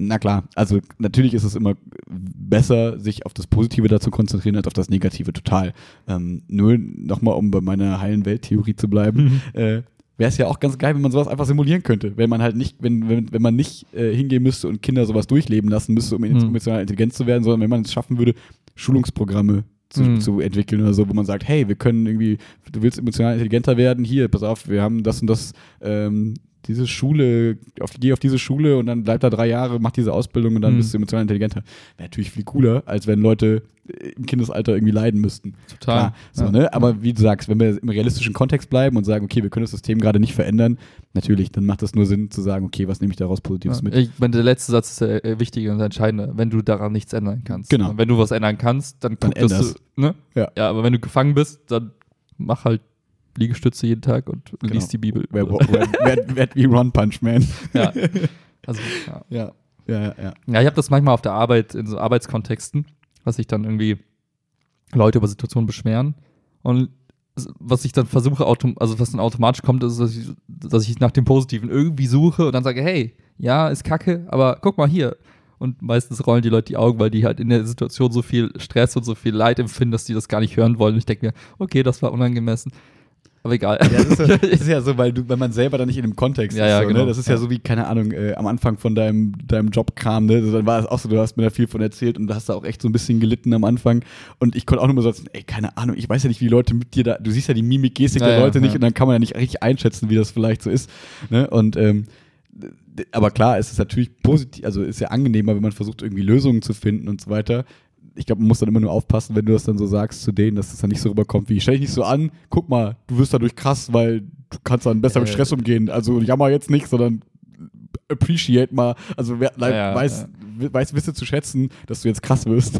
A: na klar, also natürlich ist es immer besser, sich auf das Positive da zu konzentrieren, als auf das Negative, total. Ähm, nur nochmal, um bei meiner heilen Welttheorie zu bleiben, äh, wäre es ja auch ganz geil, wenn man sowas einfach simulieren könnte. Wenn man halt nicht, wenn, wenn, wenn man nicht äh, hingehen müsste und Kinder sowas durchleben lassen müsste, um
B: Mhm.
A: emotional intelligent zu werden, sondern wenn man es schaffen würde, Schulungsprogramme zu,
B: Mhm.
A: zu entwickeln oder so, wo man sagt, hey, wir können irgendwie, du willst emotional intelligenter werden, hier, pass auf, wir haben das und das, ähm, diese Schule, auf, geh auf diese Schule und dann bleib da drei Jahre, mach diese Ausbildung und dann
B: Mhm.
A: bist du emotional intelligenter. Wäre natürlich viel cooler, als wenn Leute äh, im Kindesalter irgendwie leiden müssten.
B: Total.
A: Klar, so,
B: Ja.
A: ne? Aber wie du sagst, wenn wir im realistischen Kontext bleiben und sagen, okay, wir können das System gerade nicht verändern, natürlich, dann macht es nur Sinn zu sagen, okay, was nehme ich daraus Positives
B: Ja,
A: mit?
B: ich meine, der letzte Satz ist der äh, wichtige und entscheidende, wenn du daran nichts ändern kannst.
A: Genau.
B: Und wenn du was ändern kannst, dann,
A: Dann
B: guck, dass du, ne?
A: Ja.
B: ja, aber wenn du gefangen bist, dann mach halt Liegestütze jeden Tag und
A: Genau.
B: liest die Bibel.
A: Wer, wer, wer wie Ron Punch Man.
B: ja. Also, ja.
A: Ja, ja, ja. ja.
B: Ja, ich habe das manchmal auf der Arbeit, in so Arbeitskontexten, was sich dann irgendwie Leute über Situationen beschweren. Und was ich dann versuche, also was dann automatisch kommt, ist, dass ich, dass ich nach dem Positiven irgendwie suche und dann sage, hey, ja, ist kacke, aber guck mal hier. Und meistens rollen die Leute die Augen, weil die halt in der Situation so viel Stress und so viel Leid empfinden, dass die das gar nicht hören wollen. Und ich denke mir, okay, das war unangemessen. Aber egal.
A: Ja, das ist, ja, das ist ja so, weil du, wenn man selber da nicht in dem Kontext
B: Ja,
A: ist.
B: ja,
A: so,
B: genau.
A: ne? Das ist ja, so wie, keine Ahnung, äh, am Anfang von deinem, deinem Jobkram, ne? Also, Dann war es auch so, du hast mir da viel von erzählt und du hast da auch echt so ein bisschen gelitten am Anfang. Und ich konnte auch nur mal sagen, ey, keine Ahnung, ich weiß ja nicht, wie die Leute mit dir da, du siehst ja die Mimik, Gestik der Leute nicht und dann kann man ja nicht richtig einschätzen, wie das vielleicht so ist. Ne? Und ähm, aber klar, es ist natürlich positiv, also ist ja angenehmer, wenn man versucht, irgendwie Lösungen zu finden und so weiter. Ich glaube, man muss dann immer nur aufpassen, wenn du das dann so sagst zu denen, dass das dann nicht so rüberkommt wie, stell dich nicht so an, guck mal, du wirst dadurch krass, weil du kannst dann besser mit
B: Äh.
A: Stress umgehen. Also jammer jetzt nicht, sondern appreciate mal, also wer,
B: Ja,
A: weiß, weiß, wisse zu schätzen, dass du jetzt krass wirst.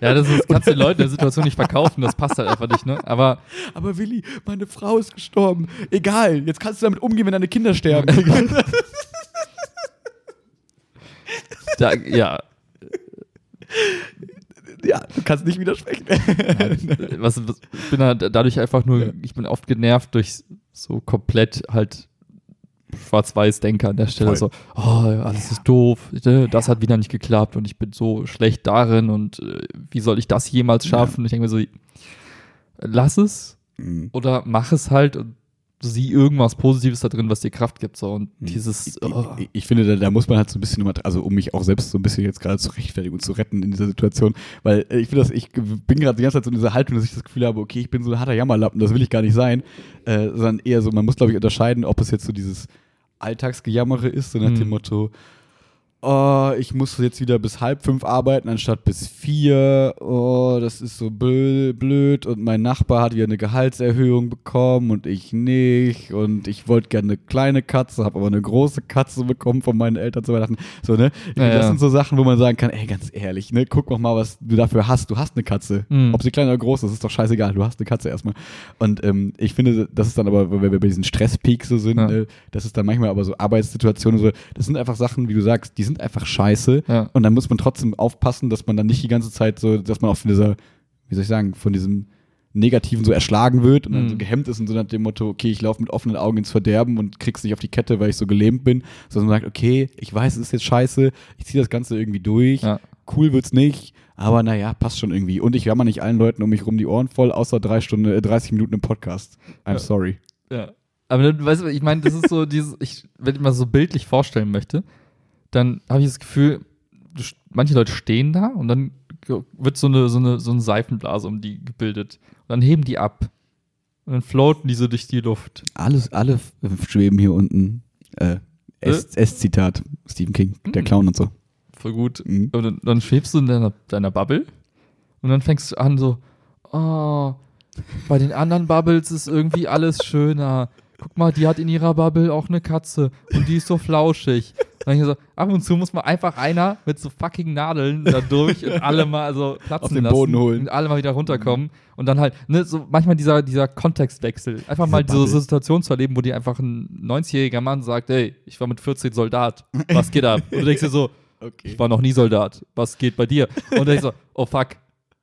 B: ja, das ist, kannst du den Leuten in der Situation nicht verkaufen, das passt halt einfach nicht, ne? Aber
A: Aber Willi, meine Frau ist gestorben. Egal, jetzt kannst du damit umgehen, wenn deine Kinder sterben.
B: da, ja,
A: ja, du kannst nicht widersprechen.
B: was, was, ich bin halt dadurch einfach nur,
A: Ja.
B: ich bin oft genervt durch so komplett halt Schwarz-Weiß-Denker an der Stelle.
A: Voll.
B: So, oh, alles ist doof, äh, das hat wieder nicht geklappt und ich bin so schlecht darin und äh, wie soll ich das jemals schaffen? Ich denke mir so, lass es,
A: Mhm.
B: oder mach es halt und sieh irgendwas Positives da drin, was dir Kraft gibt. So. Und dieses.
A: Ich,
B: oh.
A: ich, ich finde, da, da muss man halt so ein bisschen, also um mich auch selbst so ein bisschen jetzt gerade zu rechtfertigen und zu retten in dieser Situation, weil äh, ich finde das, ich bin gerade die ganze Zeit so in dieser Haltung, dass ich das Gefühl habe, okay, ich bin so ein harter Jammerlappen, das will ich gar nicht sein, äh, sondern eher so, man muss glaube ich unterscheiden, ob es jetzt so dieses Alltagsgejammere ist, so nach
B: Mhm.
A: dem Motto, oh, ich muss jetzt wieder bis halb fünf arbeiten anstatt bis vier. Oh, das ist so blö- blöd. Und mein Nachbar hat wieder eine Gehaltserhöhung bekommen und ich nicht. Und ich wollte gerne eine kleine Katze, habe aber eine große Katze bekommen von meinen Eltern zu Weihnachten. So, ne?
B: Ja,
A: das
B: ja.
A: sind so Sachen, wo man sagen kann, ey, ganz ehrlich, ne, guck doch mal, was du dafür hast. Du hast eine Katze.
B: Mhm.
A: Ob sie klein oder groß ist, ist doch scheißegal. Du hast eine Katze erstmal. Und ähm, ich finde, das ist dann aber, wenn wir bei diesen Stresspeaks so sind,
B: Ja.
A: ne, das ist dann manchmal aber so Arbeitssituationen, so, das sind einfach Sachen, wie du sagst, die sind einfach scheiße.
B: Ja.
A: Und dann muss man trotzdem aufpassen, dass man dann nicht die ganze Zeit so, dass man auch von dieser, wie soll ich sagen, von diesem Negativen so erschlagen wird und dann
B: Mhm.
A: so gehemmt ist und so nach dem Motto, okay, ich laufe mit offenen Augen ins Verderben und krieg's nicht auf die Kette, weil ich so gelähmt bin, sondern man sagt, okay, ich weiß, es ist jetzt scheiße, ich ziehe das Ganze irgendwie durch,
B: Ja.
A: cool wird's nicht, aber naja, passt schon irgendwie. Und ich jammer nicht allen Leuten um mich rum die Ohren voll, außer drei Stunden, äh, 30 Minuten im Podcast. I'm
B: Ja.
A: sorry.
B: Ja. Aber weißt du, ich meine, das ist so dieses, ich, wenn ich mal so bildlich vorstellen möchte, dann habe ich das Gefühl, manche Leute stehen da und dann wird so eine, so eine, so eine Seifenblase um die gebildet. Und dann heben die ab. Und dann floaten die so durch die Luft.
A: Alles, alle schweben hier unten. Äh, S- S-Zitat, Stephen King, der
B: Mhm.
A: Clown und so.
B: Voll gut.
A: Mhm.
B: Und dann, dann schwebst du in deiner, deiner Bubble und dann fängst du an so, oh, bei den anderen Bubbles ist irgendwie alles schöner. Guck mal, die hat in ihrer Bubble auch eine Katze und die ist so flauschig. Und ich so, ab und zu muss mal einfach einer mit so fucking Nadeln da durch und alle mal so platzen
A: Auf den
B: lassen
A: Boden holen.
B: und alle mal wieder runterkommen und dann halt, ne, so manchmal dieser, dieser Kontextwechsel. Einfach mal
A: Bubble.
B: diese Situation zu erleben, wo dir einfach ein 90-jähriger Mann sagt, hey, ich war mit 14 Soldat, was geht ab? Und du denkst dir so,
A: Okay.
B: ich war noch nie Soldat. Was geht bei dir? Und dann ich so, oh fuck.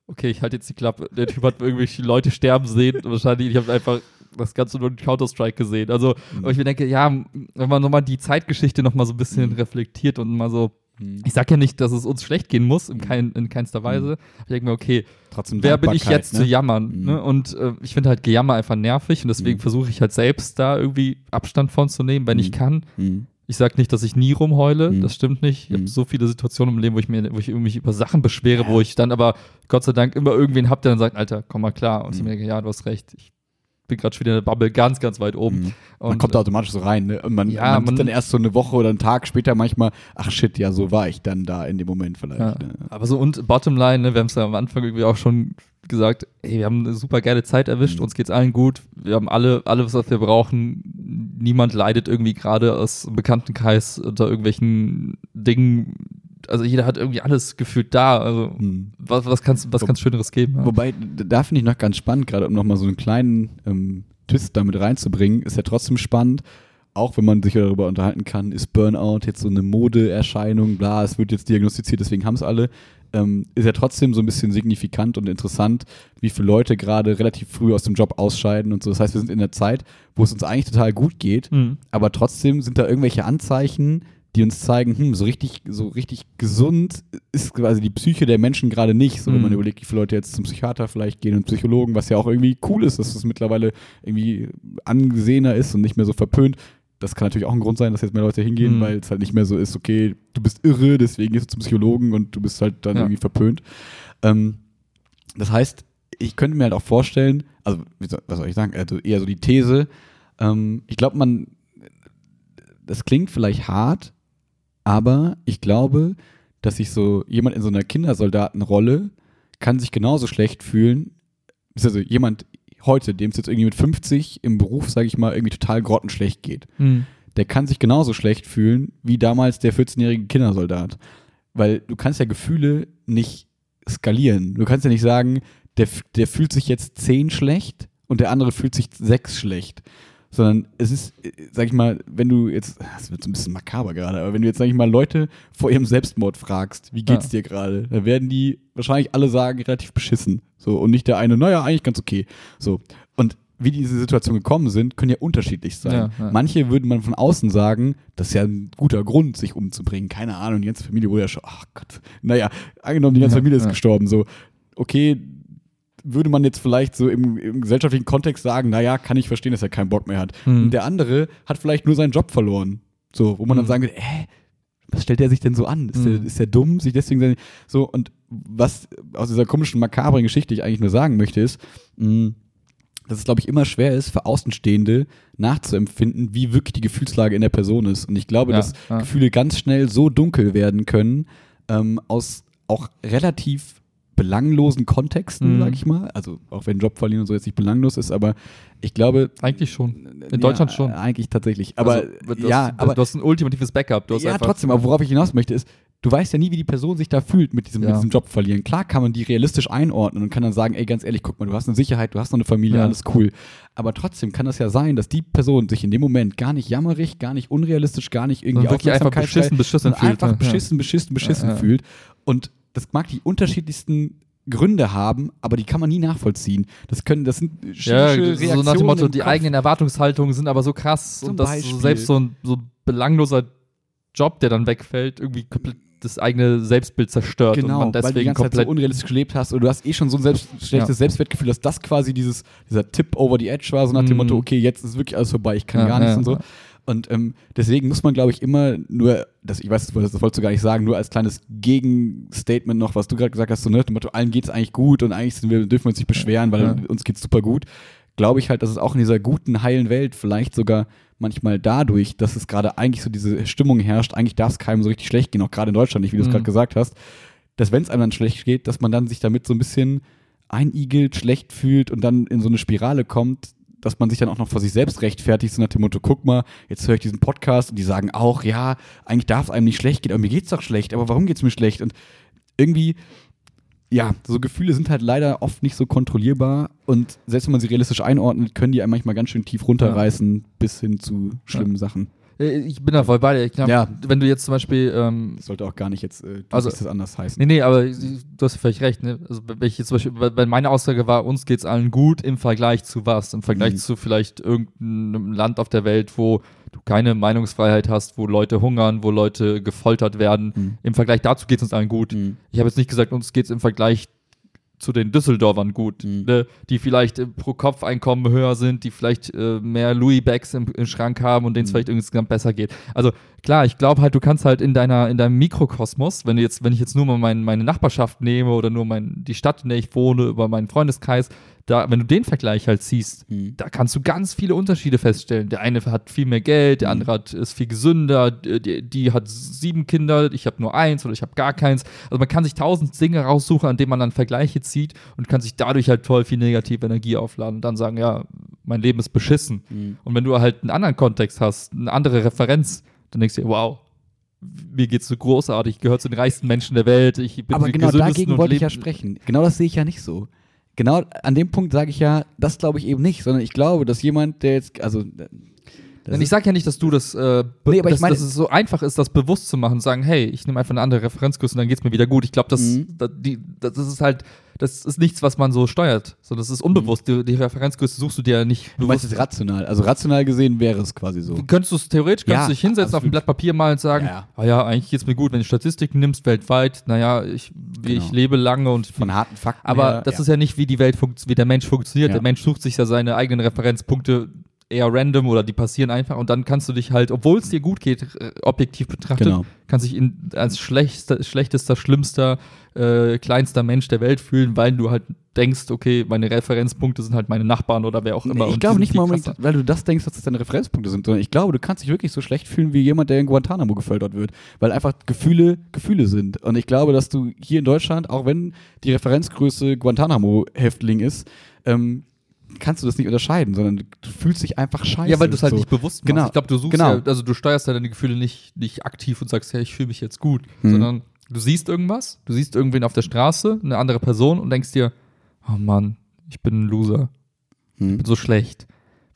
B: Okay, ich halte jetzt die Klappe. Der Typ hat irgendwelche Leute sterben sehen. Wahrscheinlich, ich habe einfach das Ganze nur in Counter-Strike gesehen. Also, aber ich mir denke, ja, wenn man nochmal die Zeitgeschichte nochmal so ein bisschen
A: Mhm.
B: reflektiert und mal so,
A: Mhm.
B: ich sag ja nicht, dass es uns schlecht gehen muss, in, kein, in keinster Weise. Ich denke mir, okay,
A: Trotzdem
B: wer bin ich jetzt
A: ne?
B: zu jammern?
A: Mhm.
B: Ne? Und äh, ich finde halt Gejammer einfach nervig und deswegen
A: Mhm.
B: versuche ich halt selbst da irgendwie Abstand von zu nehmen, wenn ich
A: Mhm.
B: kann.
A: Mhm.
B: Ich sage nicht, dass ich nie rumheule,
A: Mhm.
B: das stimmt nicht. Ich
A: Mhm.
B: habe so viele Situationen im Leben, wo ich mir, wo ich mich über Sachen beschwere, wo ich dann aber Gott sei Dank immer irgendwen hab, der dann sagt, Alter, komm mal klar. Und ich
A: Mhm.
B: mir denke, ja, du hast recht. Ich bin gerade schon wieder in der Bubble ganz, ganz weit oben.
A: Mhm.
B: Und,
A: Man kommt da automatisch so rein, ne? Und man,
B: Ja,
A: man,
B: man-
A: dann erst so eine Woche oder einen Tag später manchmal, ach shit, ja, so war ich dann da in dem Moment vielleicht.
B: ja.
A: Ne?
B: Aber so und Bottomline, ne, wir haben es ja am Anfang irgendwie auch schon gesagt, ey, wir haben eine super geile Zeit erwischt,
A: Mhm.
B: uns geht's allen gut, wir haben alle, alles, was wir brauchen. Niemand leidet irgendwie gerade aus Bekanntenkreis unter irgendwelchen Dingen. Also jeder hat irgendwie alles gefühlt da. Also
A: Mhm.
B: was, was kann's, was
A: Wo-
B: kann's Schöneres geben? Ja?
A: Wobei, da finde ich noch ganz spannend, gerade um nochmal so einen kleinen ähm, Twist damit reinzubringen, ist ja trotzdem spannend, auch wenn man sich darüber unterhalten kann, ist Burnout jetzt so eine Modeerscheinung, bla, es wird jetzt diagnostiziert, deswegen haben es alle, ähm, ist ja trotzdem so ein bisschen signifikant und interessant, wie viele Leute gerade relativ früh aus dem Job ausscheiden und so. Das heißt, wir sind in der Zeit, wo es uns eigentlich total gut geht,
B: Mhm.
A: aber trotzdem sind da irgendwelche Anzeichen, die uns zeigen, hm, so richtig, so richtig gesund ist quasi die Psyche der Menschen gerade nicht. So, wenn man überlegt, wie viele Leute jetzt zum Psychiater vielleicht gehen und Psychologen, was ja auch irgendwie cool ist, dass es mittlerweile irgendwie angesehener ist und nicht mehr so verpönt. Das kann natürlich auch ein Grund sein, dass jetzt mehr Leute hingehen,
B: Mhm.
A: weil es halt nicht mehr so ist, okay, du bist irre, deswegen gehst du zum Psychologen und du bist halt dann
B: Ja.
A: irgendwie verpönt. Ähm, das heißt, ich könnte mir halt auch vorstellen, also was soll ich sagen, also eher so die These, ähm, ich glaube, man, das klingt vielleicht hart, aber ich glaube, dass sich so jemand in so einer Kindersoldatenrolle kann sich genauso schlecht fühlen, also jemand heute, dem es jetzt irgendwie mit 50 im Beruf, sage ich mal, irgendwie total grottenschlecht geht
B: Mhm.
A: der kann sich genauso schlecht fühlen wie damals der 14-jährige Kindersoldat. Weil du kannst ja Gefühle nicht skalieren. Du kannst ja nicht sagen, der, der fühlt sich jetzt 10 schlecht und der andere fühlt sich 6 schlecht. Sondern es ist, äh, sag ich mal, wenn du jetzt, das wird so ein bisschen makaber gerade, aber wenn du jetzt, sag ich mal, Leute vor ihrem Selbstmord fragst, wie geht's dir gerade, dann werden die wahrscheinlich alle sagen, relativ beschissen. So, und nicht der eine, naja, eigentlich ganz okay. So. Und wie diese Situation gekommen sind, können ja unterschiedlich sein.
B: Ja, ja.
A: Manche würde man von außen sagen, das ist ja ein guter Grund, sich umzubringen. Keine Ahnung, die ganze Familie wurde ja schon, ach Gott, naja, angenommen, die ganze
B: Ja,
A: Familie ist
B: ja.
A: gestorben, so, okay, würde man jetzt vielleicht so im, im gesellschaftlichen Kontext sagen, naja, kann ich verstehen, dass er keinen Bock mehr hat.
B: Hm.
A: Und der andere hat vielleicht nur seinen Job verloren. So, wo man dann
B: Hm.
A: sagen würde, äh, was stellt er sich denn so an? Ist, der,
B: Hm.
A: ist der dumm, sich deswegen sein- so und was aus dieser komischen makabren Geschichte ich eigentlich nur sagen möchte ist, mh, dass es glaube ich immer schwer ist für Außenstehende nachzuempfinden, wie wirklich die Gefühlslage in der Person ist. Und ich glaube,
B: Ja,
A: dass
B: ja.
A: Gefühle ganz schnell so dunkel werden können ähm, aus auch relativ belanglosen Kontexten,
B: Mhm.
A: sag ich mal. Also auch wenn Job verlieren und so jetzt nicht belanglos ist, aber ich glaube
B: Eigentlich schon. In Deutschland schon.
A: Eigentlich tatsächlich. Aber
B: Also, du
A: ja,
B: hast,
A: aber
B: du hast ein ultimatives Backup. Du hast
A: ja, trotzdem, aber worauf ich hinaus möchte, ist, du weißt ja nie, wie die Person sich da fühlt mit diesem,
B: Ja.
A: mit diesem Job verlieren. Klar kann man die realistisch einordnen und kann dann sagen, ey, ganz ehrlich, guck mal, du hast eine Sicherheit, du hast noch eine Familie,
B: Ja.
A: alles cool. Aber trotzdem kann das ja sein, dass die Person sich in dem Moment gar nicht jammerig, gar nicht unrealistisch, gar nicht irgendwie
B: Sondern wirklich einfach beschissen, beschissen fühlt,
A: einfach
B: ja.
A: beschissen, beschissen, beschissen
B: Ja, ja.
A: fühlt. Und das mag die unterschiedlichsten Gründe haben, aber die kann man nie nachvollziehen. Das können, das sind
B: ja,
A: chemische
B: so nach dem
A: Reaktionen
B: Motto, die
A: Kopf.
B: eigenen Erwartungshaltungen sind aber so krass
A: Zum
B: und dass
A: Beispiel.
B: selbst so ein so belangloser Job, der dann wegfällt, irgendwie komplett das eigene Selbstbild zerstört und
A: Genau,
B: man
A: weil du die
B: deswegen
A: ganze Zeit so
B: komplett
A: unrealistisch gelebt hast und du hast eh schon so ein selbst, schlechtes Selbstwertgefühl, dass das quasi dieses, dieser Tipp over the edge war, so nach dem
B: Mhm.
A: Motto, okay, jetzt ist wirklich alles vorbei, ich kann
B: Ja,
A: gar nichts
B: ja,
A: und so. Und ähm, deswegen muss man, glaube ich, immer nur, das, ich weiß, das wolltest du gar nicht sagen, nur als kleines Gegenstatement noch, was du gerade gesagt hast, so, ne, dem Motto, allen geht es eigentlich gut und eigentlich sind wir, dürfen wir uns nicht beschweren, weil
B: Ja.
A: uns geht's super gut. Glaube ich halt, dass es auch in dieser guten, heilen Welt vielleicht sogar manchmal dadurch, dass es gerade eigentlich so diese Stimmung herrscht, eigentlich darf es keinem so richtig schlecht gehen, auch gerade in Deutschland nicht, wie du es
B: Mhm.
A: gerade gesagt hast, dass wenn es einem dann schlecht geht, dass man dann sich damit so ein bisschen einigelt, schlecht fühlt und dann in so eine Spirale kommt, dass man sich dann auch noch vor sich selbst rechtfertigt, so nach dem Motto, guck mal, jetzt höre ich diesen Podcast und die sagen auch, ja, eigentlich darf es einem nicht schlecht gehen, aber mir geht's doch schlecht, aber warum geht's mir schlecht? Und irgendwie, ja, so Gefühle sind halt leider oft nicht so kontrollierbar und selbst wenn man sie realistisch einordnet, können die einem manchmal ganz schön tief runterreißen, bis hin zu schlimmen Sachen.
B: Äh, Ich bin da voll bei dir. Ich glaub,
A: Ja.
B: Wenn du jetzt zum Beispiel ähm,
A: sollte auch gar nicht jetzt, äh,
B: Also-
A: das anders heißen.
B: Nee, nee, aber du hast völlig recht. Ne? Also, wenn ich jetzt zum Beispiel, weil meine Aussage war, uns geht's allen gut im Vergleich zu was? Im Vergleich
A: Mhm.
B: zu vielleicht irgendeinem Land auf der Welt, wo du keine Meinungsfreiheit hast, wo Leute hungern, wo Leute gefoltert werden.
A: Mhm.
B: Im Vergleich dazu geht's uns allen gut.
A: Mhm.
B: Ich habe jetzt nicht gesagt, uns geht's im Vergleich zu den Düsseldorfern gut,
A: Mhm.
B: ne? die vielleicht äh, pro Kopf Einkommen höher sind, die vielleicht äh, mehr Louis Bags im, im Schrank haben und denen es
A: Mhm.
B: vielleicht insgesamt besser geht. Also klar, ich glaube halt, du kannst halt in deiner in deinem Mikrokosmos, wenn du jetzt wenn ich jetzt nur mal mein, meine Nachbarschaft nehme oder nur mein, die Stadt, in der ich wohne, über meinen Freundeskreis, da wenn du den Vergleich halt siehst,
A: Mhm.
B: da kannst du ganz viele Unterschiede feststellen. Der eine hat viel mehr Geld, der
A: Mhm.
B: andere hat, ist viel gesünder, die, die hat sieben Kinder, ich habe nur eins oder ich habe gar keins. Also man kann sich tausend Dinge raussuchen, an denen man dann Vergleiche zieht und kann sich dadurch halt toll viel negative Energie aufladen und dann sagen, ja, mein Leben ist beschissen.
A: Mhm.
B: Und wenn du halt einen anderen Kontext hast, eine andere Referenz, dann denkst du wow, mir geht's so großartig, ich gehöre zu den reichsten Menschen der Welt, ich bin
A: Aber genau dagegen wollte ich ja sprechen. Genau das sehe ich ja nicht so. Genau an dem Punkt sage ich ja, das glaube ich eben nicht, sondern ich glaube, dass jemand, der jetzt, also
B: Denn ich sage ja nicht, dass du das, äh,
A: Nee, aber ich
B: dass,
A: meine-
B: dass es so einfach ist, das bewusst zu machen und sagen, hey, ich nehme einfach eine andere Referenzgröße und dann geht's mir wieder gut. Ich glaube, das,
A: Mhm.
B: da- die, das ist halt, das ist nichts, was man so steuert, sondern das ist unbewusst. Die, die Referenzgröße suchst du dir ja nicht
A: du meinst es rational. Also rational gesehen wäre es quasi so.
B: Könntest du es theoretisch,
A: Ja,
B: könntest du dich hinsetzen auf ein
A: absolut.
B: Blatt Papier mal und sagen,
A: Ja.
B: ah ja, eigentlich geht's mir gut, wenn du Statistiken nimmst weltweit, naja, ich,
A: Genau.
B: ich lebe lange und
A: Von harten Fakten.
B: aber
A: her,
B: das
A: ja.
B: ist ja nicht, wie die Welt wie der Mensch funktioniert.
A: Ja.
B: Der Mensch sucht sich ja seine eigenen Referenzpunkte eher random oder die passieren einfach und dann kannst du dich halt, obwohl es dir gut geht, äh, objektiv betrachtet,
A: Genau.
B: kannst dich in, als schlechtester, schlechtester, schlimmster, äh, kleinster Mensch der Welt fühlen, weil du halt denkst, okay, meine Referenzpunkte sind halt meine Nachbarn oder wer auch immer.
A: Nee, ich glaube nicht mal unbedingt, weil du das denkst, dass das deine Referenzpunkte sind, sondern ich glaube, du kannst dich wirklich so schlecht fühlen wie jemand, der in Guantanamo gefoltert wird, weil einfach Gefühle Gefühle sind. Und ich glaube, dass du hier in Deutschland, auch wenn die Referenzgröße Guantanamo-Häftling ist, ähm, kannst du das nicht unterscheiden, sondern du fühlst dich einfach scheiße.
B: Ja, weil du es halt
A: so.
B: nicht bewusst machst.
A: Genau.
B: Ich glaube, du suchst
A: Genau.
B: ja, also du steuerst ja deine Gefühle nicht, nicht aktiv und sagst, hey, ich fühle mich jetzt gut,
A: Mhm.
B: sondern du siehst irgendwas, du siehst irgendwen auf der Straße, eine andere Person und denkst dir, oh Mann, ich bin ein Loser,
A: Hm.
B: bin so schlecht.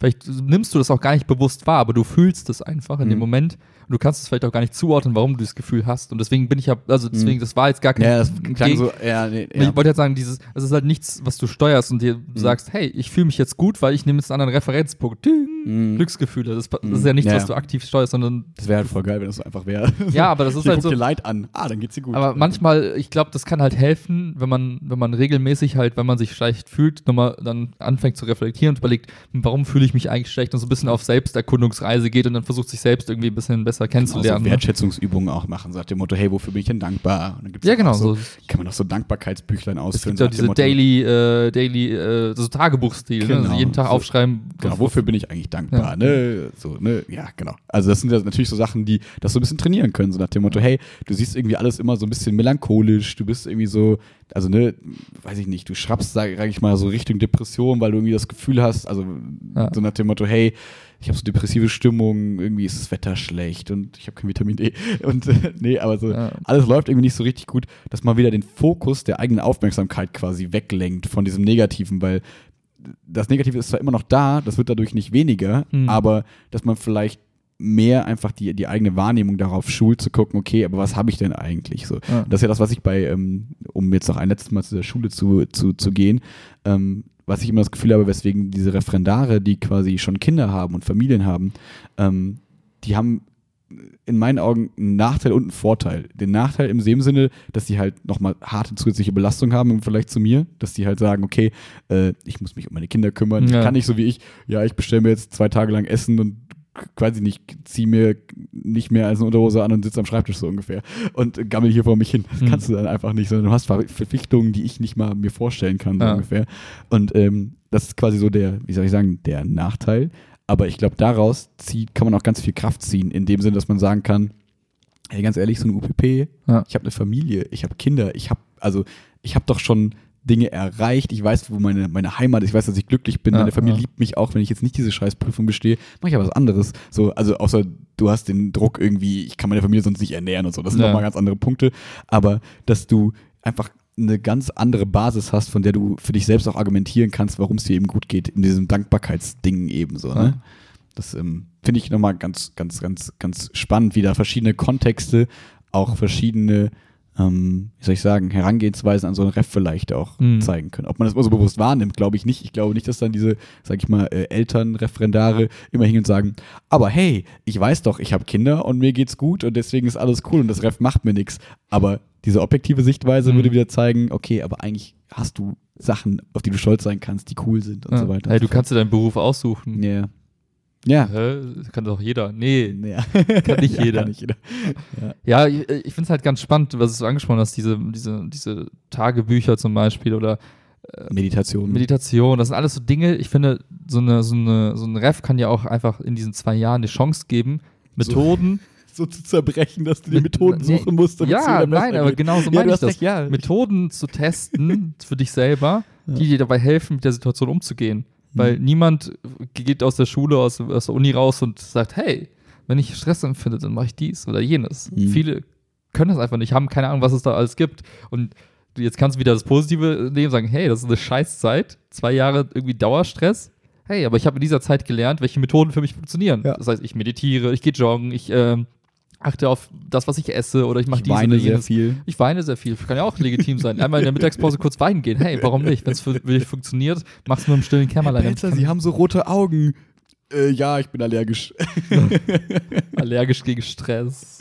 B: Vielleicht nimmst du das auch gar nicht bewusst wahr, aber du fühlst es einfach in dem
A: Mhm.
B: Moment und du kannst es vielleicht auch gar nicht zuordnen, warum du das Gefühl hast. Und deswegen bin ich ja, also deswegen, das war jetzt gar kein
A: Ja, das klang so, ja, nee,
B: ich
A: ja.
B: wollte jetzt sagen, dieses, es ist halt nichts, was du steuerst und dir sagst, hey, ich fühle mich jetzt gut, weil ich nehme jetzt einen anderen Referenzpunkt. Ding. Mhm. Glücksgefühle. Das, das
A: Mhm.
B: ist ja nichts,
A: Ja.
B: was du aktiv steuerst, sondern
A: Das wäre halt voll geil, wenn das so einfach wäre.
B: Ja, aber das ist halt so-
A: dir Leid an. Ah, dann geht's dir gut.
B: Aber manchmal, ich glaube, das kann halt helfen, wenn man, wenn man regelmäßig halt, wenn man sich schlecht fühlt, nochmal dann anfängt zu reflektieren und überlegt, warum fühle ich mich eigentlich schlecht und so ein bisschen auf Selbsterkundungsreise geht und dann versucht sich selbst irgendwie ein bisschen besser kennenzulernen. ne?
A: Wertschätzungsübungen auch machen, sagt dem Motto, hey, wofür bin ich denn dankbar? Und dann gibt's
B: ja, genau.
A: So,
B: So.
A: kann man auch so Dankbarkeitsbüchlein
B: Es
A: ausfüllen.
B: gibt ja
A: nach dem
B: diese
A: Motto,
B: Daily, äh, Daily, äh, so Tagebuchstil, ne?
A: Genau.
B: also jeden Tag
A: So-
B: aufschreiben.
A: Genau, wofür bin ich eigentlich dankbar?
B: Ja.
A: Ne? So, ne? Ja, genau. Also das sind ja natürlich so Sachen, die das so ein bisschen trainieren können, so nach dem Motto, hey, du siehst irgendwie alles immer so ein bisschen melancholisch, du bist irgendwie so, also ne, weiß ich nicht, du schrappst, sag sag ich mal, so Richtung Depression, weil du irgendwie das Gefühl hast, also
B: Ja.
A: so nach dem Motto, hey, ich habe so depressive Stimmung, irgendwie ist das Wetter schlecht und ich habe kein Vitamin D und äh, nee, aber so
B: Ja.
A: alles läuft irgendwie nicht so richtig gut, dass man wieder den Fokus der eigenen Aufmerksamkeit quasi weglenkt von diesem Negativen, weil das Negative ist zwar immer noch da, das wird dadurch nicht weniger,
B: Mhm.
A: aber dass man vielleicht mehr einfach die, die eigene Wahrnehmung darauf schult, zu gucken, okay, aber was habe ich denn eigentlich so?
B: Ja.
A: Das ist ja das, was ich bei, ähm, um jetzt noch ein letztes Mal zu der Schule zu, zu, zu gehen, ähm, was ich immer das Gefühl habe, weswegen diese Referendare, die quasi schon Kinder haben und Familien haben, ähm, die haben in meinen Augen einen Nachteil und einen Vorteil. Den Nachteil im dem Sinne, dass sie halt nochmal harte zusätzliche Belastung haben im Vergleich zu mir, dass die halt sagen, okay, äh, ich muss mich um meine Kinder kümmern,
B: Ja.
A: ich kann nicht so wie ich, ja, ich bestelle mir jetzt zwei Tage lang Essen und quasi nicht, ziehe mir nicht mehr als eine Unterhose an und sitze am Schreibtisch so ungefähr und gammel hier vor mich hin. Das
B: Hm.
A: kannst du dann einfach nicht, sondern du hast Ver- Verpflichtungen, die ich nicht mal mir vorstellen kann, so
B: Ja.
A: ungefähr. Und ähm, das ist quasi so der, wie soll ich sagen, der Nachteil. Aber ich glaube, daraus zieht, kann man auch ganz viel Kraft ziehen, in dem Sinne, dass man sagen kann, hey, ganz ehrlich, so eine UPP,
B: Ja.
A: ich habe eine Familie, ich habe Kinder, ich habe, also ich habe doch schon Dinge erreicht, ich weiß, wo meine, meine Heimat ist, ich weiß, dass ich glücklich bin,
B: Ja,
A: meine Familie
B: ja.
A: liebt mich auch, wenn ich jetzt nicht diese Scheißprüfung bestehe, mache ich aber was anderes. So, also außer du hast den Druck irgendwie, ich kann meine Familie sonst nicht ernähren und so, das sind
B: Ja.
A: nochmal ganz andere Punkte, aber dass du einfach eine ganz andere Basis hast, von der du für dich selbst auch argumentieren kannst, warum es dir eben gut geht, in diesem Dankbarkeitsding eben so, ne? Das ähm, finde ich nochmal ganz, ganz, ganz, ganz spannend, wie da verschiedene Kontexte, auch verschiedene, ähm, wie soll ich sagen, Herangehensweisen an so ein Ref vielleicht auch
B: Mhm.
A: zeigen können. Ob man das immer so bewusst wahrnimmt, glaube ich nicht. Ich glaube nicht, dass dann diese, sag ich mal, äh, Elternreferendare immer hingehen und sagen, aber hey, ich weiß doch, ich habe Kinder und mir geht's gut und deswegen ist alles cool und das Ref macht mir nichts. Aber diese objektive Sichtweise
B: Mhm.
A: würde wieder zeigen, okay, aber eigentlich hast du Sachen, auf die du stolz sein kannst, die cool sind und
B: Ja.
A: so weiter.
B: Hey, du kannst dir deinen Beruf aussuchen.
A: Ja. Ja.
B: Hä? Kann doch jeder. Nee.
A: Ja.
B: Kann nicht
A: Ja,
B: jeder.
A: Kann nicht jeder.
B: Ja, ich, ich finde es halt ganz spannend, was du angesprochen hast, diese, diese, diese Tagebücher zum Beispiel oder
A: Meditation.
B: Meditation, das sind alles so Dinge, ich finde, so, eine, so, eine, so ein Ref kann ja auch einfach in diesen zwei Jahren eine Chance geben, Methoden,
A: so zu zerbrechen, dass du die Methoden
B: nee,
A: suchen musst. damit's dir
B: ja, nein, aber genau so
A: ja,
B: meine
A: du
B: ich das.
A: recht, ja.
B: Methoden zu testen für dich selber,
A: Ja.
B: die dir dabei helfen, mit der Situation umzugehen. Weil
A: Mhm.
B: niemand geht aus der Schule, aus, aus der Uni raus und sagt, hey, wenn ich Stress empfinde, dann mache ich dies oder jenes.
A: Mhm.
B: Viele können das einfach nicht, haben keine Ahnung, was es da alles gibt. Und jetzt kannst du wieder das Positive nehmen und sagen, hey, das ist eine Scheißzeit, zwei Jahre irgendwie Dauerstress. Hey, aber ich habe in dieser Zeit gelernt, welche Methoden für mich funktionieren.
A: Ja.
B: Das heißt, ich meditiere, ich gehe joggen, ich ähm, achte auf das, was ich esse oder ich mache
A: Ich
B: dies
A: weine sehr
B: jenes.
A: viel.
B: Ich weine sehr viel. Kann ja auch legitim sein. Einmal in der Mittagspause kurz weinen gehen. Hey, warum nicht? Wenn es für dich funktioniert, mach's nur im stillen Kämmerlein.
A: Pelzer, Sie haben so rote Augen. Äh, ja, ich bin allergisch.
B: allergisch gegen Stress.